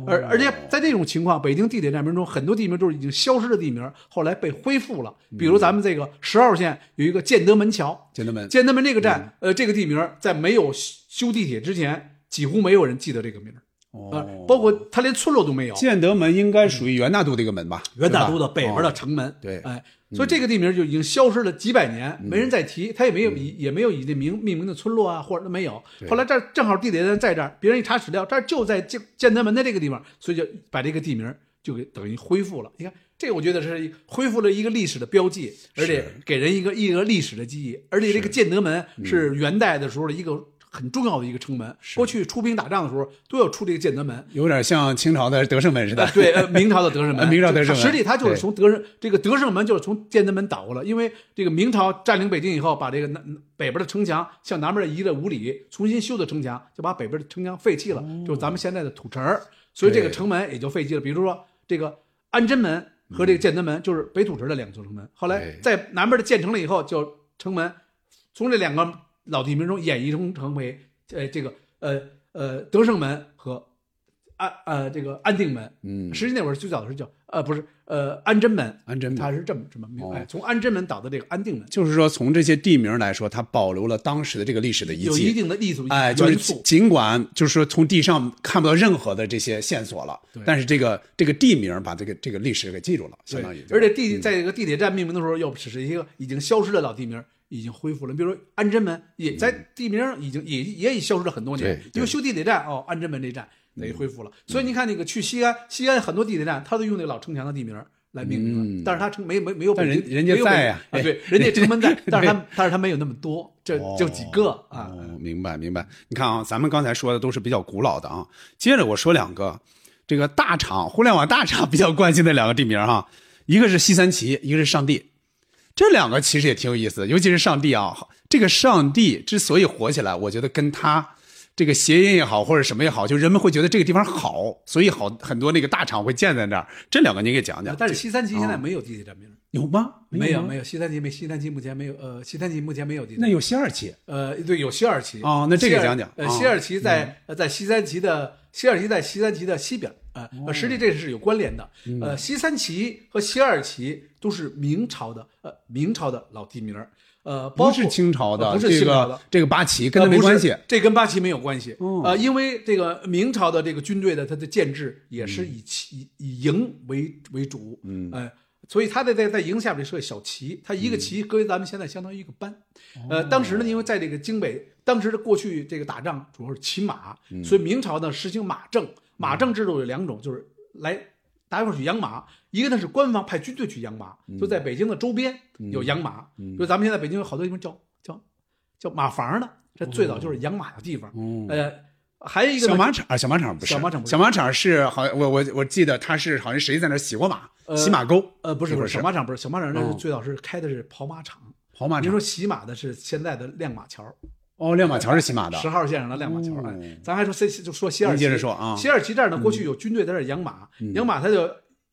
而而且在这种情况，北京地铁站名中很多地名都是已经消失的地名，后来被恢复了。比如咱们这个十号线有一个建德门桥，建德门建德门这个站，呃，这个地名在没有修地铁之前，几乎没有人记得这个名儿。呃，包括它连村落都没有。建德门应该属于元大都的一个门吧？元大都的北边的城门，对哎，所以这个地名就已经消失了几百年，没人再提，它也没有以也没有以这名命名的村落啊，或者都没有。后来这儿正好地铁站在这儿，别人一查史料，这儿就在建建德门的这个地方，所以就把这个地名就给等于恢复了。你看，这个我觉得是恢复了一个历史的标记，而且给人一个一个历史的记忆。而且这个建德门是元代的时候的一个很重要的一个城门，过去出兵打仗的时候都要出这个建德门。有点像清朝的德胜门似的。呃，对，呃，明朝的德胜门，呃 明朝德胜门。实际它就是从德胜这个德胜门就是从建德门倒过来，因为这个明朝占领北京以后，把这个南北边的城墙向南边移了五里，重新修的城墙，就把北边的城墙废弃了，就是咱们现在的土城儿，所以这个城门也就废弃了。比如说这个安贞门和这个建德门，就是北土城的两座城门，后来在南边的建成了以后，就城门从这两个老地名中演绎成成为呃这个呃呃德胜门和安呃这个安定门，嗯，实际那会儿最早的是叫呃不是呃安贞门，安贞门它是这么这么名哦哎，从安贞门倒到这个安定门，就是说从这些地名来说，它保留了当时的这个历史的遗迹有一。定的历史哎，就是。尽管就是说从地上看不到任何的这些线索了，但是这个这个地名把这个这个历史给记住了，相当于对，而且地在这个地铁站命名的时候，又只是一个已经消失的老地名，已经恢复了。比如说安贞门，也在地名上已经也也已消失了很多年因为修地铁站哦，安贞门这站等于恢复了。所以你看那个去西安，西安很多地铁站，它都用那个老城墙的地名来命名了，嗯但是他城没没没有但人人家在呀啊，对，人家城门在，但是他但是他没有那么多，这就几个啊。哦，明白明白。你看啊，咱们刚才说的都是比较古老的啊，接着我说两个，这个大厂互联网大厂比较关心的两个地名哈，一个是西三旗，一个是上帝。这两个其实也挺有意思的，尤其是上帝啊，这个上帝之所以火起来，我觉得跟他这个谐音也好，或者什么也好，就人们会觉得这个地方好，所以好很多那个大厂会建在那儿。这两个您给讲讲。但是西三旗现在没有地铁站名，有吗？没有没有，西三旗没西三旗目前没有，呃，西三旗目前没有地铁。那有西二旗。呃，对，有西二旗哦那这个讲讲西二旗在呃在西三旗的西二旗在西三旗的西边呃实际这是有关联的。嗯呃，西三旗和西二旗都是明朝的呃明朝的老地名儿呃，不是清朝的，呃不是这清朝的个。这个八旗跟他没关系。这跟八旗没有关系。哦呃，因为这个明朝的这个军队的它的建制也是以旗、以营为为主，嗯呃，所以它在在在营下面设小旗，它一个旗嗯搁于咱们现在相当于一个班。哦呃，当时呢，因为在这个京北，当时的过去这个打仗主要是骑马，嗯所以明朝呢实行马政，马政制度有两种，就是来大家伙儿去养马，一个呢是官方派军队去养马，嗯就在北京的周边有养马，就咱们现在北京有好多地方叫叫叫马房的，这最早就是养马的地方。哦呃，还有一个小马场啊，小马场不是，小马场不是小马场是好像，我我我记得他是好像谁在那儿洗过马，呃洗马沟，呃，不是不是，小马场不是小马场，那是哦最早是开的是跑马场。跑马场您说。洗马的是现在的亮马桥，哦，亮马桥是骑马的十，号线上的亮马桥。咱还说 C 就说西二您旗，接着说啊嗯西二旗这儿呢，过去有军队在这儿养马，养马他就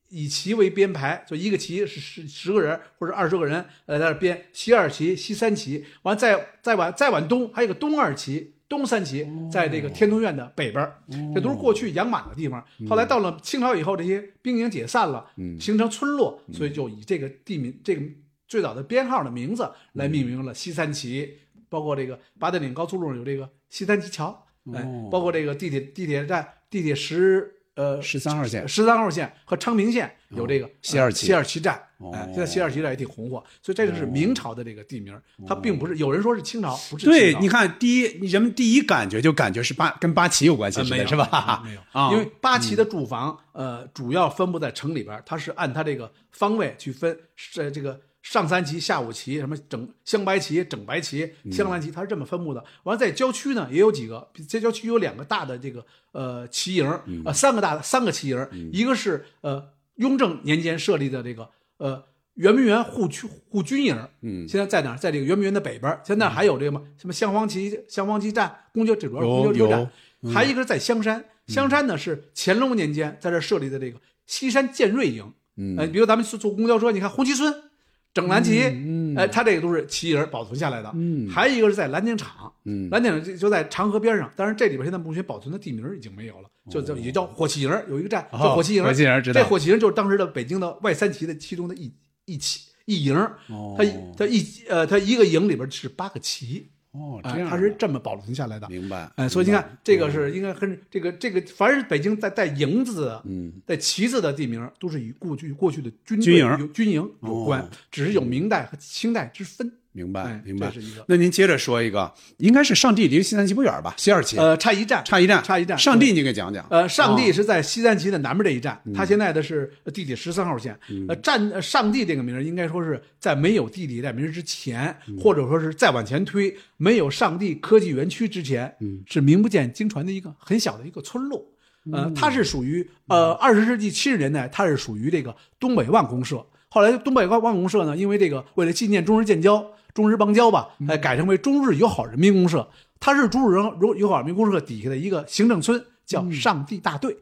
以旗为编排，就一个旗是十十个人或者二十个人，呃，在这编西二旗、西三旗，完再再往再往东还有个东二旗。东三旗哦在这个天通苑的北边儿，这都是过去养马的地方。后来到了清朝以后，这些兵营解散了，嗯形成村落，所以就以这个地名这个最早的编号的名字来命名了西三旗。包括这个八达岭高速路上有这个西三旗桥，哎哦，包括这个地铁地铁站地铁十呃十三号线。十三号线和昌平线有这个西二旗。西二旗站，哦。哎，现在西二旗站也挺红火，所以这就是明朝的这个地名，它并不是有人说是清朝，不是对，你看第一人们第一感觉就感觉是八跟八旗有关系呃没是吧？没有，啊，因为八旗的住房，呃，主要分布在城里边儿，它是按它这个方位去分，是这个上三旗、下五旗，什么整镶白旗、整白旗、镶蓝旗，它是这么分布的。完了，在郊区呢也有几个，在郊区有两个大的这个呃旗营，呃，三个大的三个旗营，一个是呃雍正年间设立的这个呃圆明园护区护军营，嗯现在在哪儿？在这个圆明园的北边儿，现在还有这个吗？什么镶黄旗、镶黄旗站、公交，这主要是公交有车站。还有一个是在香山，香山呢是乾隆年间在这儿设立的这个西山建瑞营。嗯呃，比如咱们坐坐公交车，你看红旗村、整蓝旗，嗯哎，它这个都是旗营保存下来的。嗯还有一个是在蓝井厂，嗯蓝靛厂就就在长河边上，但是这里边现在目前保存的地名已经没有了，就叫也叫火器营，有一个站哦叫火器营。火旗营知道这火器营就是当时的北京的外三旗的其中的一一旗一营。哦它它一呃它一个营里边是八个旗，哦，这哎，样它是这么保存下来的。明白，哎，所以你看，这个嗯是应该跟这个这个，凡是北京带带营字的，嗯，带旗字的地名，都是与过去过去的军营有军营有关哦，只是有明代和清代之分。明白哎明白。那您接着说一个，应该是上帝离西三旗不远吧？西二旗呃，差一站，差一站，差一站。上帝你给讲讲。呃，上帝哦是在西三旗的南边这一站，它现在的是地铁十三号线。呃，站呃上帝这个名儿应该说是在没有地铁站名儿之前，或者说是再往前推，没有上帝科技园区之前，是名不见经传的一个很小的一个村落。呃，它是属于呃二十世纪七十年代，它是属于这个东北万公社。后来东北万公社呢，因为这个为了纪念中日建交、中日邦交吧，哎，改成为中日友好人民公社。它是中日友友好人民公社底下的一个行政村，叫上帝大队。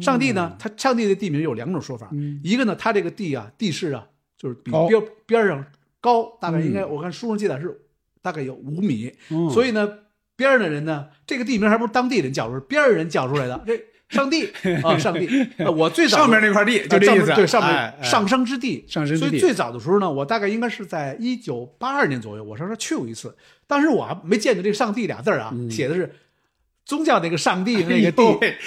上帝呢，它上帝的地名有两种说法，一个呢，它这个地啊，地势啊，就是比高边边上高，大概应该、我看书上记载是大概有五米，嗯所以呢，边上的人呢，这个地名还不是当地人叫出来，边上人叫出来的，这上帝啊，上帝，呃我最早上面那块地就这意思，对，上面上升之地，上升之地所以最早的时候呢，我大概应该是在一九八二年左右，我上这去过一次。当时我还没见着这个“上帝”俩字儿啊，写的是宗教那个上帝那个地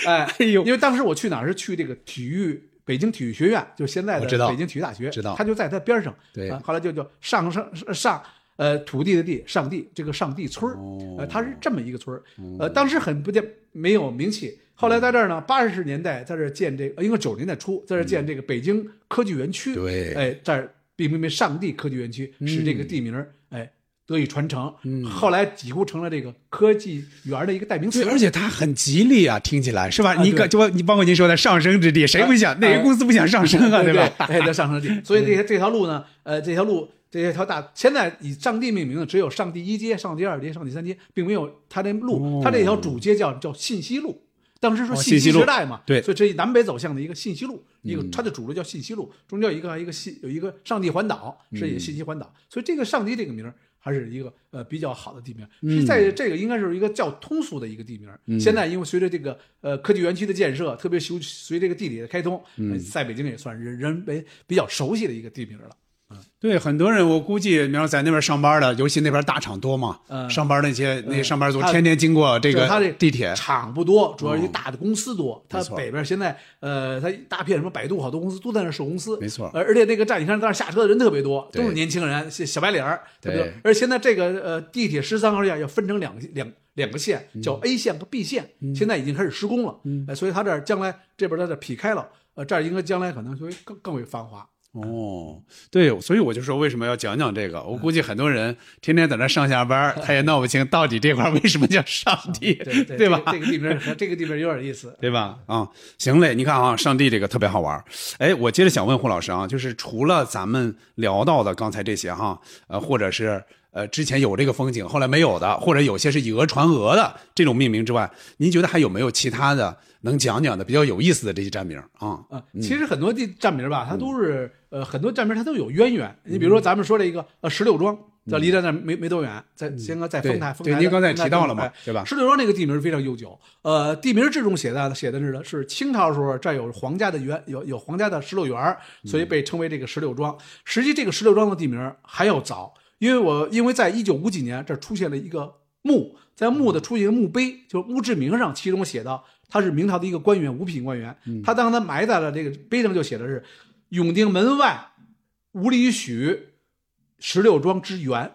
嗯哎呦因为当时我去哪儿是去这个体育。北京体育学院，就现在的北京体育大学，知道它就在它边上。对啊后来就叫上上上，呃，土地的地，上帝，这个上帝村儿，哦呃，它是这么一个村儿。呃，当时很不见没有名气，后来在这儿呢，八十年代在这儿建这个，应该九十年代初在这儿建这个北京科技园区。对哎，这儿并命名上帝科技园区，使这个地名儿哎得以传承。嗯后来几乎成了这个科技园的一个代名词对，。而且它很吉利啊，听起来是吧？你啊对个就你包括您说的上升之地，谁不想？哪个公司不想上升啊？对吧？哎，在上升地，所以这些这条路呢，呃，这条路这条大，现在以上帝命名的只有上帝一街、上帝二街、上帝三街，并没有它这路，它这条主街叫叫信息路。当时说信息时代嘛，对所以这是南北走向的一个信息路，一个嗯它的主路叫信息路，中间有一个一个信有一个上帝环岛，是一个信息环岛，所以这个上帝这个名儿还是一个呃比较好的地名，是在这个应该是一个较通俗的一个地名。现在因为随着这个呃科技园区的建设，特别随随这个地理的开通，呃在北京也算人人为比较熟悉的一个地名了。对，很多人我估计，比方在那边上班的，尤其那边大厂多嘛，嗯。上班那些那些上班族天天经过这个地铁，厂不多，主要是一大的公司多。它北边现在呃，它一大片什么百度，好多公司都在那儿设公司。没错。而而且那个站，你看在那儿下车的人特别多，都是年轻人，小小白领儿，对。而现在这个呃地铁十三号线要分成两个两两个线，嗯。叫 A 线和 B 线，现在已经开始施工了。呃所以它这儿将来这边它这劈开了，呃，这儿应该将来可能会更更为繁华。哦，对，所以我就说为什么要讲讲这个？我估计很多人天天在那上下班，他也闹不清到底这块为什么叫上帝，对对吧？这个这个地名和这个地名有点意思。对吧？啊，行嘞，你看啊，上帝这个特别好玩儿。哎，我接着想问胡老师啊，就是除了咱们聊到的刚才这些哈，呃，或者是呃之前有这个风景，后来没有的，或者有些是以讹传讹的这种命名之外，您觉得还有没有其他的能讲讲的比较有意思的这些站名啊？啊，其实很多地站名嗯吧，它都是呃很多站名它都有渊源。你比如说咱们说这个呃石榴庄，在离咱那儿没没多远，在先哥在丰台，丰台对您刚才也提到了嘛对吧石榴庄这个地名非常悠久，呃，地名志中写的写的是呢是清朝时候这儿有皇家的园有有皇家的石榴园，所以被称为这个石榴庄。实际这个石榴庄的地名还要早，因为我因为在一九五几年这儿出现了一个墓，在墓的出现一个墓碑，就是墓志铭上，其中写到他是明朝的一个官员，五品官员。他当他埋在了这个碑上，就写的是“永定门外五里许石榴庄之园”。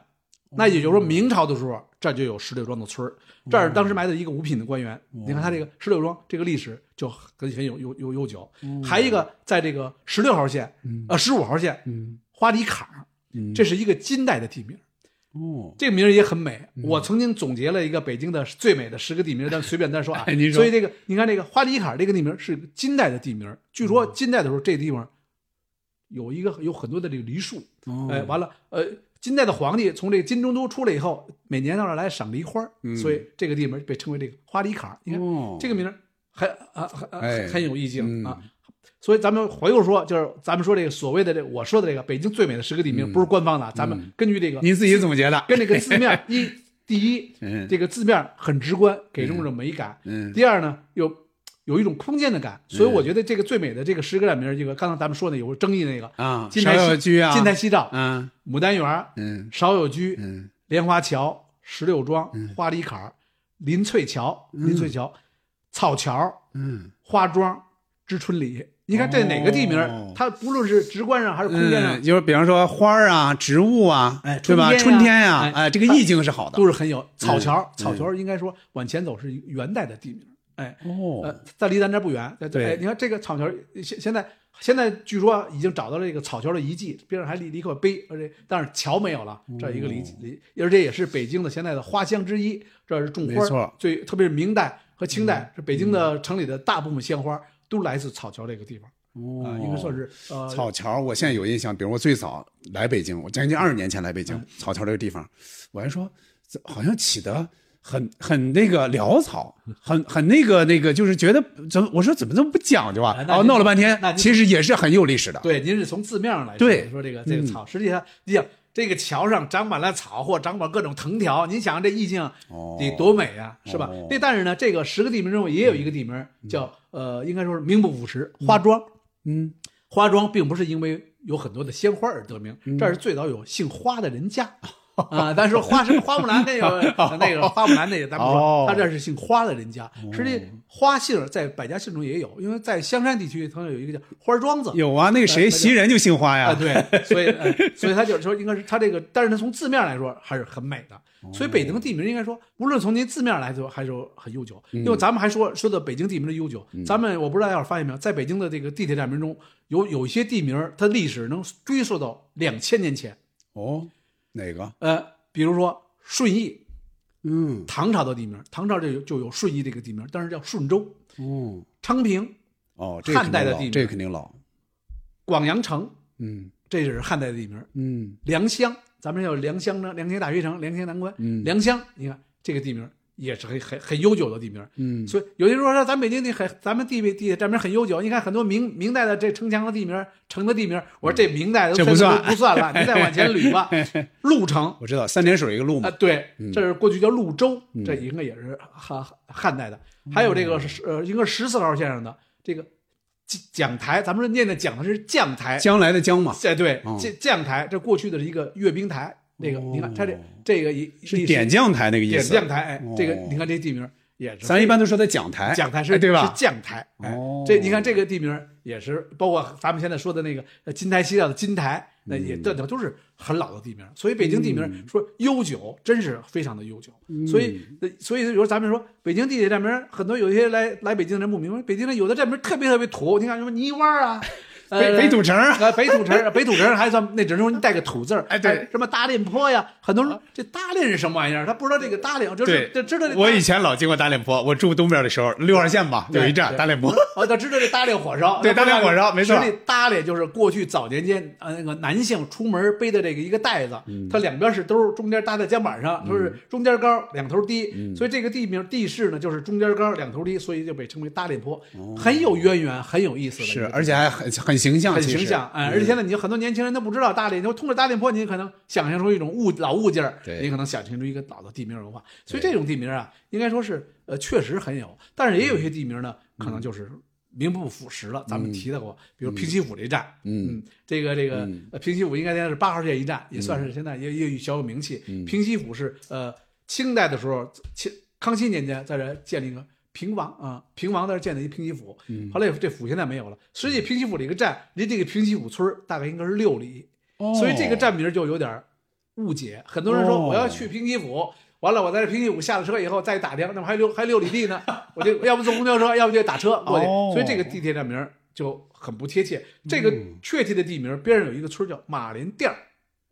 那也就是说，明朝的时候，这儿就有石榴庄的村儿。这儿当时埋的一个五品的官员。你看他这个石榴庄这个历史就很很有有有悠久。还一个在这个十六号线，呃十五号线，花里坎儿，这是一个金代的地名。哦，这个名儿也很美。我曾经总结了一个北京的最美的十个地名，但随便单说啊。哎您说所以这个你看这个花梨坎儿这个地名是金代的地名，据说金代的时候这地方有一个有很多的这个梨树。哦哎，完了，呃，金代的皇帝从这个金中都出来以后，每年到这儿来赏梨花儿，所以这个地名被称为这个花梨坎儿。你看、哦这个名儿很啊很很有意境、嗯啊。所以咱们回过说，就是咱们说这个所谓的这我说的这个北京最美的十个地名，不是官方的，咱们根据这个您自己总结的，跟这个字面 一，第一嗯，这个字面很直观，给人一种美感；嗯第二呢，有有一种空间的感。所以我觉得这个最美的这个十个站名，这个刚才咱们说的有争议那个啊，芍金台居啊，金台西照、嗯牡丹园、嗯芍药居、嗯莲花桥、石榴庄、花梨坎儿、林翠桥、林翠桥、草桥、嗯，花庄、知春里。你看这哪个地名哦，它不论是直观上还是空间上嗯，，就是比方说花儿啊、植物啊，哎对吧？春春天呀呀，哎哎，这个意境是好的都。是很有草桥。嗯草桥应该说往前走是元代的地名，哎，哦呃，在离咱这儿不远。在对哎，你看这个草桥，现现在现在据说已经找到了这个草桥的遗迹，边上还立立一块碑，而且但是桥没有了，这一个哦遗遗，而且也是北京的现在的花乡之一。这是种花没错，嗯最特别是明代和清代，是北京的城里的大部分鲜花都来自草桥这个地方。啊，应该算是草桥，我现在有印象，比如我最早来北京，我将近二十年前来北嗯。京，草桥这个地方，我还说这好像起的很 很那个潦草，很很那个那个，就是觉得怎么我说怎么这么不讲究啊？哎？那哦，您闹了半天其实也是很有历史的。对，您是从字面上来说，对。说这个这个草，实际上你想这个桥上长满了草或长满各种藤条，您想这意境哦得多美啊，是吧哦？那但是呢，这个十个地名中也有一个地名叫呃，应该说是名不副实，花庄。嗯，花庄并不是因为有很多的鲜花而得名，这儿是最早有姓花的人家。啊，但是花是花木兰那个 那个花木兰那个咱不哦说，他这是姓花的人家。实际花姓在百家姓中也有，因为在香山地区曾经有一个叫花庄子。有啊，那个谁，袭人就姓花啊，呀。对，所以、呃 所以他就是说，应该是他这个，但是他从字面来说还是很美的。哦所以北京的地名应该说，无论从您字面来说，还是很悠久。嗯因为咱们还说说的北京地名的悠久，咱们我不知道大家发现没有，在北京的这个地铁站名中，有有一些地名，它历史能追溯到两千年前。哦，哪个？呃，比如说顺义，嗯，唐朝的地名，唐朝这有就有顺义这个地名，但是叫顺州、哦，昌平、哦，汉代的地名这个肯定老。广阳城，嗯。这是汉代的地名。嗯。良乡，咱们叫良乡呢，良乡大学城、良乡南关，嗯。良乡，你看这个地名也是很很很悠久的地名。嗯，所以有些人说说咱北京地很，咱们地名地铁站名很悠久。你看很多明明代的这城墙的地名、城的地名，我说这明代的这不算不算了，你再往前捋吧。鹿城我知道三点水一个路啊，嘛。对，嗯这是过去叫潞州，这应该也是汉汉代的。还有这个是呃，应该是十四号线上的这个讲台，咱们说念的讲的是将台，将来的将嘛，哎，对嗯，将将台，这过去的是一个阅兵台，那个你看它这哦这个一是点将台那个意思。点将台，哎，这个哦你看这地名也是，咱一般都说在讲台，讲台是哎对吧是？将台，哎哦，这你看这个地名也是，包括咱们现在说的那个呃金台西料的金台，那也嗯这这都是很老的地名。所以北京地名说悠久，真是非常的悠久。嗯所以呃所以有时候咱们说北京地铁站名，很多有一些来来北京的人不明白，北京人有的站名特别特别土，你看什么泥湾啊。呃北北土城啊啊，北土城，北土城还算那只能说你带个土字儿，哎对什么大练坡呀，很多人这大练是什么玩意儿？他不知道这个大练，就是对这知道这我以前老经过大脸坡，我住东边的时候，六号线吧，有一站对大脸坡。哦，他知道这搭脸火烧，对搭脸火烧没错实际搭脸就是过去早年间呃那个男性出门背的这个一个袋子，嗯它两边是兜，中间搭在肩膀上，都是中间高两头低，嗯所以这个地名地势呢就是中间高两头低，所以就被称为搭脸坡，很有渊源，很有意思的是，而且还很很形象，很形象，哎，而且现在你有很多年轻人都不知道大连，就通过大连坡，你可能想象出一种物老物件儿，对你可能想象出一个老的地名文化。所以这种地名啊，应该说是呃确实很有，但是也有一些地名呢，可能就是名不副实了。咱们提到过，比如平西府这一站，嗯，这个这个呃平西府应该现在是八号线一站，也算是现在也也小有名气。平西府是呃清代的时候，清康熙年间在这建立一个。平王啊，平王在这建的一平西府，后来这府现在没有了。实际平西府这个站离这个平西府村儿大概应该是六里，哦所以这个站名就有点误解。很多人说哦我要去平西府，完了我在这平西府下了车以后再打听，那么还六还六里地呢，我就要不坐公交车，要不就打车过去。哦所以这个地铁站名就很不贴切。这个确切的地名边上有一个村叫马连店儿，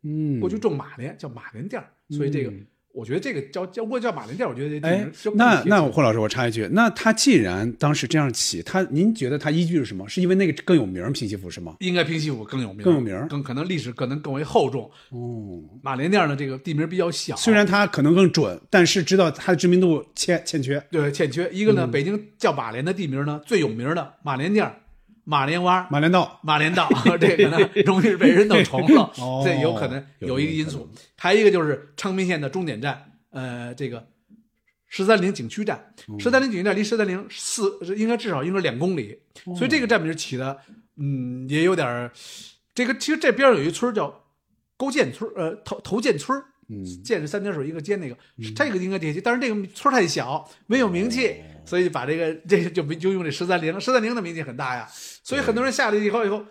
嗯，过去种马连叫马连店儿，所以这个嗯我觉得这个叫叫过去叫马连店，我觉得哎那那霍老师，我插一句，那他既然当时这样起，他您觉得他依据是什么？是因为那个更有名儿平西府是吗？应该平西府更有名，更有名儿更可能历史可能更为厚重。哦，马连店儿呢，这个地名比较小，虽然它可能更准，但是知道它的知名度欠欠缺。对欠缺一个嗯呢，北京叫马连的地名呢，最有名的马连店儿、马连洼、马连道马连道，这个呢容易被人弄 重了哦，这有可能有一个因素。还有一个就是昌平线的终点站，呃，这个十三陵景区站，嗯十三陵景区站离十三陵四应该至少应该两公里，哦所以这个站名起的，嗯，也有点儿。这个其实这边有一村儿叫勾践村儿，呃，头头涧村儿嗯。涧是三点水一个尖那个，这个应该贴切，但是这个村儿太小，没有名气，哦。所以把这个这个就没就用这十三陵，十三陵的名气很大呀，所以很多人下来以后以后。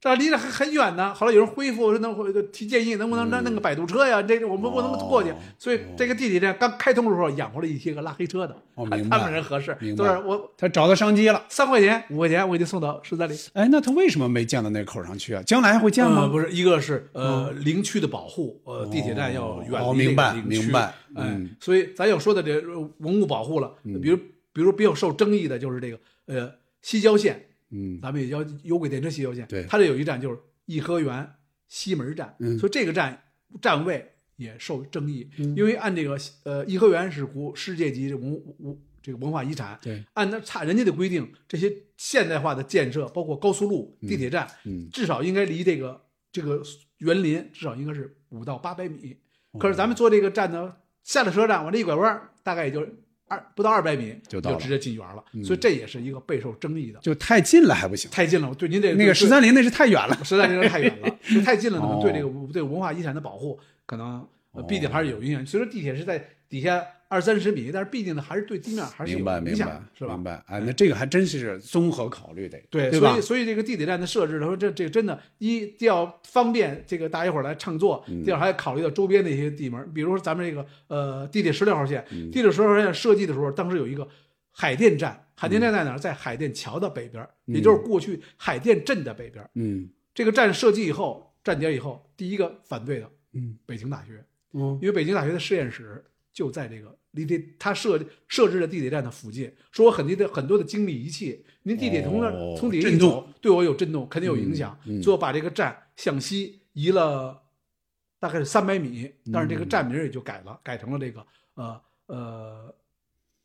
这离得很很远呢，后来有人恢复，说能提建议，能不能弄弄个摆渡车呀？这个我们不能过去哦，所以这个地铁站刚开通的时候养活了一些个拉黑车的，他们人合适都是我他找到商机了。三块钱五块钱我给你送到十三陵。哎，那他为什么没建到那口上去啊？将来还会建吗？呃，不是，一个是呃陵区的保护，呃，地铁站要远离明白明白哎嗯，所以咱要说的这呃文物保护了，比如比如比较受争议的就是这个呃西郊线，嗯，咱们也叫有轨电车西郊线，对。它这有一站就是颐和园西门站，嗯。所以这个站站位也受争议，因为按这个呃颐和园是国世界级文物文这个文化遗产，对，按那差人家的规定，这些现代化的建设，包括高速路、地铁站，嗯。至少应该离这个这个园林至少应该是五到八百米。哦。可是咱们坐这个站呢，下了车站往这一拐弯，大概也就二不到二百米就到了嗯直接进园了，所以这也是一个备受争议的。就太近了还不行。太近了，对您这那个十三陵那是太远了。十三陵太远了，就太近了，可能哦对这个对文化遗产的保护可能必定还是有影响。虽说地铁是在底下二三十米，但是毕竟呢还是对地面还是有明白明白影响的，是吧明？白，哎，那这个还真是综合考虑的，对，对所以？所以这个地铁站的设置，他说这这个真的，一既要方便这个大家伙儿来乘坐，嗯第二还要考虑到周边的一些地门，比如说咱们这个呃地铁十六号线，嗯地铁十六号线设计的时候，当时有一个海淀站，海淀站在哪儿？在海淀桥的北边儿，也就是过去海淀镇的北边。嗯这个站设计以后，站点以后，第一个反对的嗯北京大学，嗯因为北京大学的实验室就在这个离这他设设置的地铁站的附近，说我很多的很多的精密仪器，您地铁从那、哦从底下一震动。走，对我有震动，肯定有影响，嗯嗯。所以我把这个站向西移了大概是三百米，但是这个站名也就改了，改成了这个呃呃，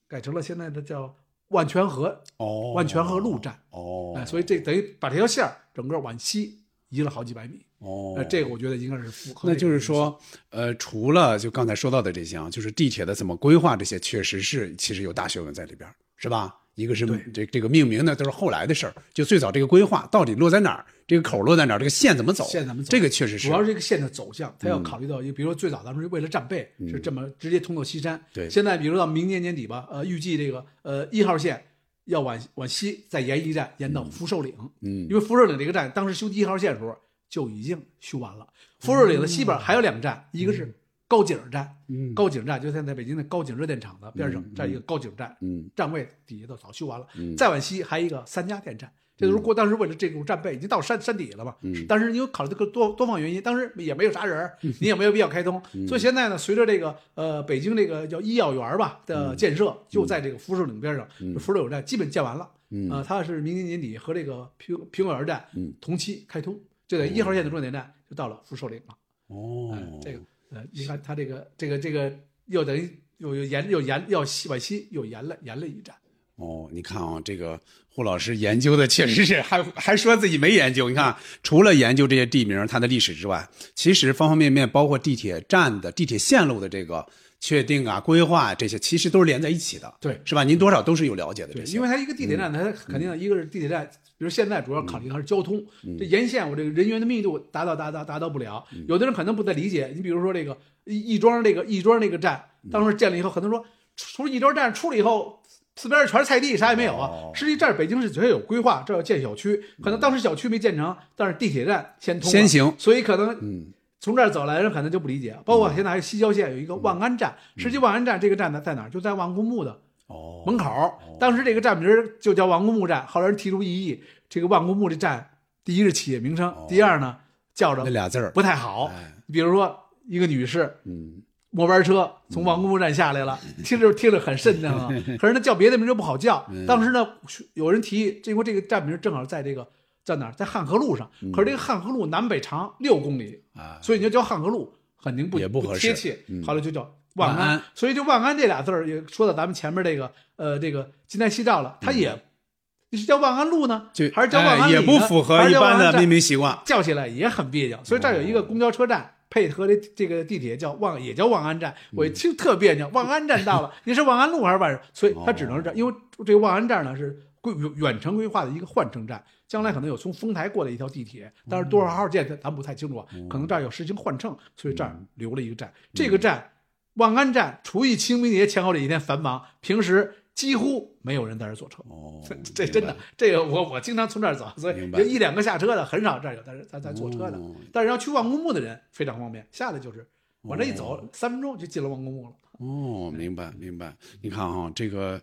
改成了现在的叫万泉河哦，万泉河路站，哦，哎，所以这等于把这条线儿整个往西移了好几百米。哦，呃，这个我觉得应该是符合。那就是，说，呃，除了就刚才说到的这些啊，就是地铁的怎么规划，这些确实是其实有大学问在里边，是吧？一个是对这这个命名呢，都是后来的事儿，就最早这个规划到底落在哪儿，这个口落在哪儿，这个线怎么走，线怎么走这个确实是主要是这个线的走向，它要考虑到一个，比如说最早咱们是为了战备，是这么直接通到西山。嗯对现在比如到明年年底吧，呃，预计这个呃一号线要往往西再延一站，延到福寿岭。嗯因为福寿岭这个站当时修一号线的时候就已经修完了。福寿岭的西边还有两站，一个是高井站，嗯高井站就现在北京的高井热电厂的边上，这样一个高井站，嗯站位底下都早修完了。嗯再往西还有一个三家电站，这都是过当时为了这种战备，已经到山山底下了嘛。嗯但是因为考虑这个多多方原因，当时也没有啥人儿，你也没有必要开通，嗯所以现在呢，随着这个呃北京这个叫医药园吧嗯的建设，就在这个福寿岭边上，福寿岭站基本建完了。嗯呃，它是明年年底和这个平平果园站嗯同期开通，就在一号线的终点站就到了福寿岭了。哦哎，这个呃，你看它这个这个这个又等于又又延又延要西往西又延了延了一站。哦，你看啊，这个胡老师研究的确实是，还还说自己没研究。你看，除了研究这些地名它的历史之外，其实方方面面，包括地铁站的地铁线路的这个确定啊、规划这些，其实都是连在一起的，对是吧？您多少都是有了解的对这，些。因为它一个地铁站，它肯定一个是地铁站，比如现在主要考虑的还是交通，这沿线我这个人员的密度达到达达达到不了，有的人可能不太理解。你比如说这个亦亦庄这个亦庄那个站，当时建了以后，很多人说出亦庄站出了以后。四边全是菜地，啥也没有啊哦！实际这儿北京市只要有规划，这儿要建小区，可能当时小区没建成，但是地铁站先通，先行所以可能嗯从这儿走来的人可能就不理解。包括现在还有西郊线有一个万安站，实际万安站这个站呢在哪儿？就在万公墓的哦，门口。当时这个站名就叫万公墓站，后来人提出异议，这个万公墓这站，第一是企业名称，第二呢叫着那俩字儿，不太好。哎比如说一个女士嗯末班车从王公墓站下来了，听着听着很瘆得慌，可是呢叫别的名就不好叫。当时呢有人提议，因为这个站名正好在这个在哪儿，在汉河路上，可是这个汉河路南北长六公里，啊，所以你就叫汉河路，肯定不也不合适。贴切。嗯。后来就叫万安，所以就万安这俩字儿也说到咱们前面这个呃这个金台夕照了，它也、你是叫万安路呢，还是叫万安里呢？哎也不符合一般的命名习惯。叫起来也很别扭。所以这儿有一个公交车站。配合的这个地铁叫望，也叫望安站，我一听特别扭。望安站到了，你是望安路还是万？所以它只能是这样，因为这个望安站呢是规远程规划的一个换乘站，将来可能有从丰台过来一条地铁，但是多少号线咱不太清楚啊，可能这儿有实行换乘，所以这儿留了一个站。这个站望安站，除以清明节前后这几天繁忙，平时几乎没有人在这儿坐车。哦，这真的，这个我我经常从这儿走，所以明白有一两个下车的很少，这儿有在在在坐车的。哦但是要去万公墓的人非常方便，下来就是往这一走，三分钟就进了万公墓了。哦，明白明白。你看啊，这个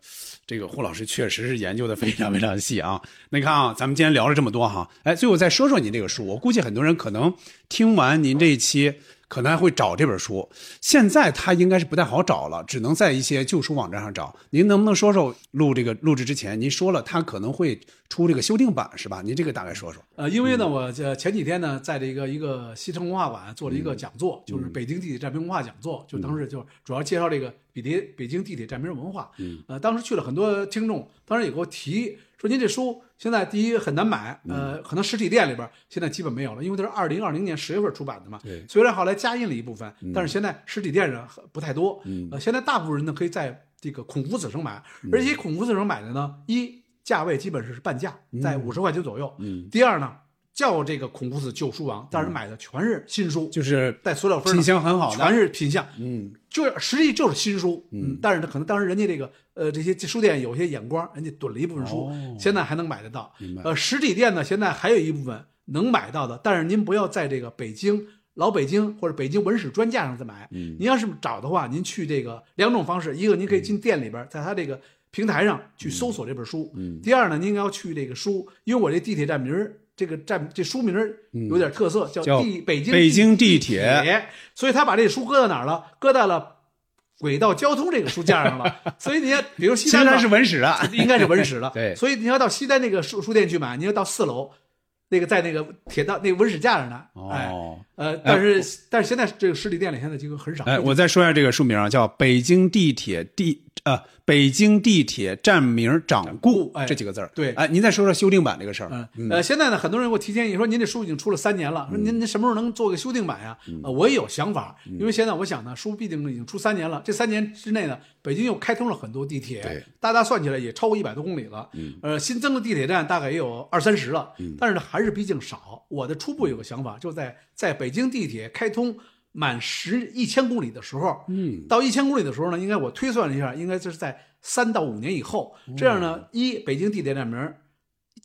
这个胡老师确实是研究的非常非常细啊。那 你看啊，咱们今天聊了这么多哈，哎，最后再说说您这个书。我估计很多人可能听完您这一期，可能还会找这本书。现在它应该是不太好找了，只能在一些旧书网站上找。您能不能说说录这个录制之前，您说了它可能会出这个修订版是吧？您这个大概说说。呃，因为呢，我这前几天呢，在这个一个西城文化馆做了一个讲座，就是北京地铁站名文化讲座，就当时就主要介绍这个北铁北京地铁站名文化。嗯，呃，当时去了很多听众，当时也给我提说，您这书现在第一很难买，呃，可能实体店里边现在基本没有了，因为它是二零二零年十月份出版的嘛。对虽然后来加印了一部分，但是现在实体店上不太多。嗯呃，现在大部分人呢可以在这个孔夫子城买，而且孔夫子城买的呢，一价位基本是半价，在五十块钱左右。嗯第二呢，叫这个孔夫子旧书王，但是买的全是新书，就是 带塑料封，品相很好的全是品相，嗯，就是实际就是新书，嗯，但是呢，可能当时人家这个呃这些书店有些眼光，人家囤了一部分书，哦现在还能买得到。呃，实体店呢，现在还有一部分能买到的，但是您不要在这个北京老北京或者北京文史专架上再买，嗯您要是找的话，您去这个两种方式，一个您可以进店里边，在他这个平台上去搜索这本书，嗯第二呢，您要去这个书，因为我这地铁站名儿。这个站这书名有点特色，叫地北京北京地地铁所以他把这书搁到哪儿了？搁在了轨道交通这个书架上了。所以你看，比如西单是文史啊，应该是文史了。对所以你要到西单那个书书店去买，你要到四楼，那个在那个铁道那个文史架上呢。哎，哦。呃，但是但是现在这个实体店里现在就很少。哎，我再说一下这个书名啊，叫《北京地铁地呃北京地铁站名掌故》哎这几个字儿。对哎，您再说说修订版这个事儿。嗯，呃，现在呢，很多人给我提建议说，您这书已经出了三年了，说您您什么时候能做个修订版呀？呃，我也有想法，因为现在我想呢，书毕竟已经出三年了，这三年之内呢，北京又开通了很多地铁对，大大算起来也超过一百多公里了。呃，新增的地铁站大概也有二三十了，但是呢，还是毕竟少。我的初步有个想法，就在在北京地铁开通。满十一千公里的时候，嗯，到一千公里的时候呢，应该我推算了一下，应该就是在三到五年以后。这样呢，一北京地铁站名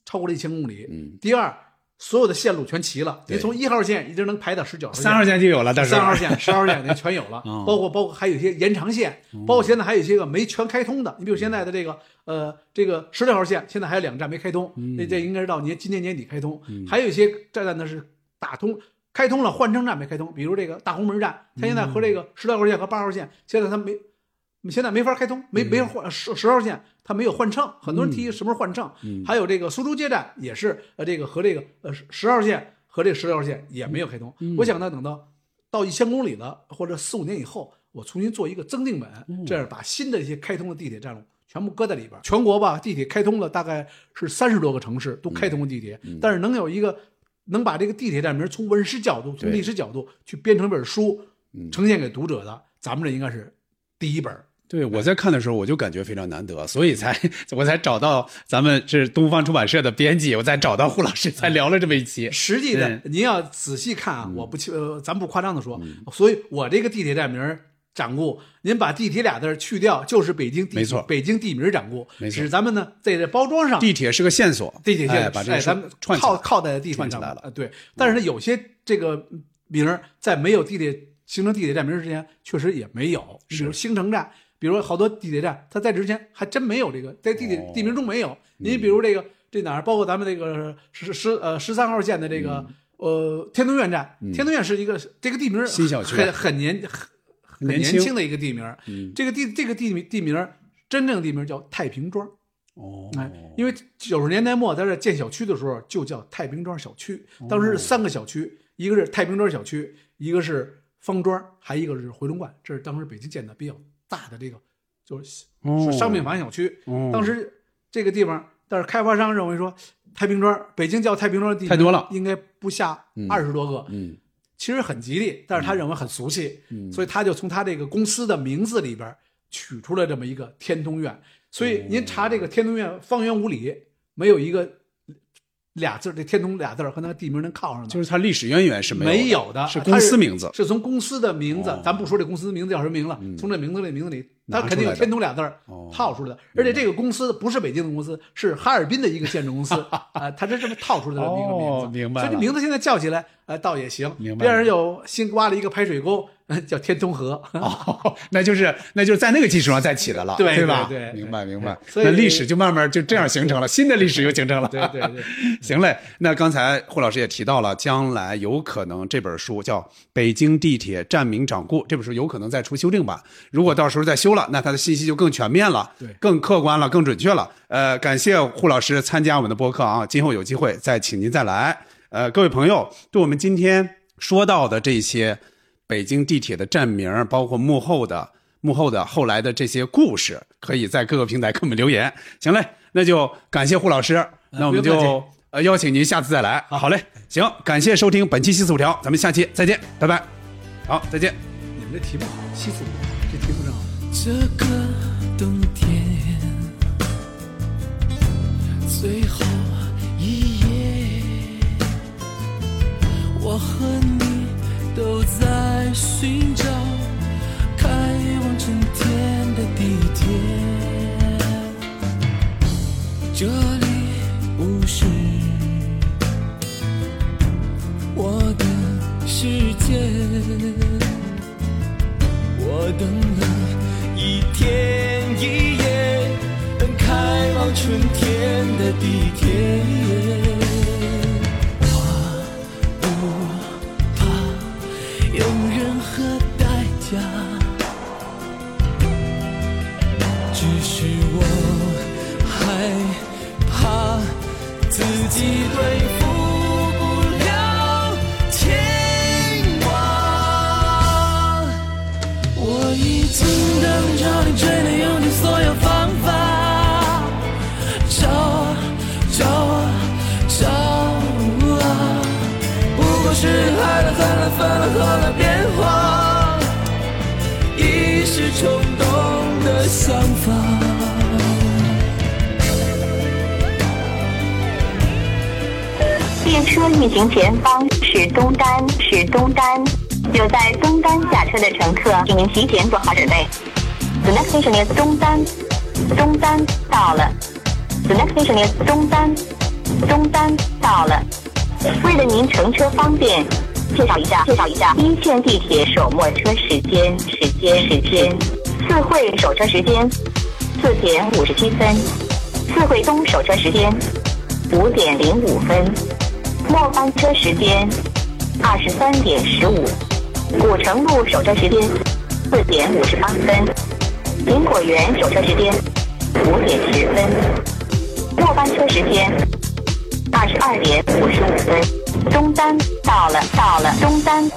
超过了一千公里，嗯，第二，所有的线路全齐了，对您从一号线一直能排到十九号线，三号线就有了，到时候三号线、十号线您全有了，哦包括包括还有一些延长线，包括现在还有一些个没全开通的。你比如现在的这个呃这个十六号线，现在还有两站没开通，那这应该是到年今年年底开通。还有一些站呢是打通。开通了换乘站没开通，比如这个大红门站，它现在和这个十六号线和八号线，现在它没，现在没法开通，没没法换十十号线，它没有换乘，很多人提什么时候换乘。还有这个苏州街站也是，呃，这个和这个呃十十号线和这十六号线也没有开通。我想呢，等到到一千公里了或者四五年以后，我重新做一个增订本，这样把新的一些开通的地铁站路全部搁在里边。全国吧，地铁开通了大概是三十多个城市都开通了地铁，但是能有一个能把这个地铁站名从文史角度、从历史角度去编成本书，呈现给读者的，咱们这应该是第一本。对，我在看的时候我就感觉非常难得，所以才 我才找到咱们是东方出版社的编辑，我才找到胡老师，才聊了这么一期。实际的嗯，您要仔细看啊，我不去，呃，咱不夸张的说，所以我这个地铁站名儿掌故，您把地铁俩字儿去掉，就是北京地，没错。北京地名掌故，没错。只是咱们呢在这包装上，地铁是个线索，地铁线哎把这个哎咱们串起来靠靠在地铁上串起来了。呃对，但是呢，有些这个名儿在没有地铁形成地铁站名儿之前，确实也没有，比如兴城站。比如好多地铁站，它在这之前还真没有这个，在地铁哦。地名中没有。你比如这个这哪儿，包括咱们这个十十呃十三号线的这个呃天通苑站，天通苑是一个这个地名嗯新小区。很很年很很年轻的一个地名。嗯这个地这个地名地名真正地名叫太平庄。哦，哎，因为九十年代末在这建小区的时候，就叫太平庄小区。当时是三个小区，一个是太平庄小区，一个是方庄，还一个是回龙观。这是当时北京建的比较大的这个，就是哦商品房小区。哦当时这个地方，但是开发商认为说，太平庄，北京叫太平庄的地太多了应该不下二十多个。嗯其实很吉利，但是他认为很俗气，嗯。所以他就从他这个公司的名字里边取出了这么一个天通苑。所以您查这个天通苑方圆五里，没有一个俩字儿，这天通俩字儿和那个地名能靠上的，就是它历史渊源是没没有有的，是公司名字。是从公司的名字哦，咱不说这公司名字叫什么名了，从这名字这名字里，它肯定有天通俩字儿哦套出来的。而且这个公司不是北京的公司，是哈尔滨的一个建筑公司 啊，它是这么套出来的一个名哦字。明白所以这名字现在叫起来，呃，倒也行。明白了边上有新挖了一个排水沟，呃 叫天通河。哦，那就是那就是在那个基础上再起的了，对对吧？对对明白明白。所以那历史就慢慢就这样形成了，新的历史又形成了。对对对，行嘞，那刚才胡老师也提到了，将来有可能这本书叫《北京地铁站名掌故》，这本书有可能再出修订版。如果到时候再修了，那它的信息就更全面了，对更客观了，更准确了。呃，感谢胡老师参加我们的播客啊，今后有机会再请您再来。呃，各位朋友，对我们今天说到的这些北京地铁的站名，包括幕后的。幕后的后来的这些故事，可以在各个平台给我们留言。行嘞，那就感谢胡老师，那我们就呃邀请您下次再来。好嘞，行，感谢收听本期西四五条，咱们下期再见，拜拜。好，再见。你们这题目好，西四五，这题目真好。这个冬天最后一夜，我和你都在寻找开往春天的地铁。这里不是我的世界，我等了一天一夜，等开往春天的地铁。运行前方是东单，是东单。有在东单下车的乘客，请您提前做好准备。The next station is 东单，东单到了。The next station is 东单，东单到了。为了您乘车方便，介绍一下，介绍一下一线地铁首末车时间，时间，时间。四惠首车时间四点五十七分，四惠东首车时间五点零五分。末班车时间二十三点十五，古城路首车时间四点五十八分，苹果园首车时间五点十分，末班车时间二十二点五十五分。中单到了，到了，中单。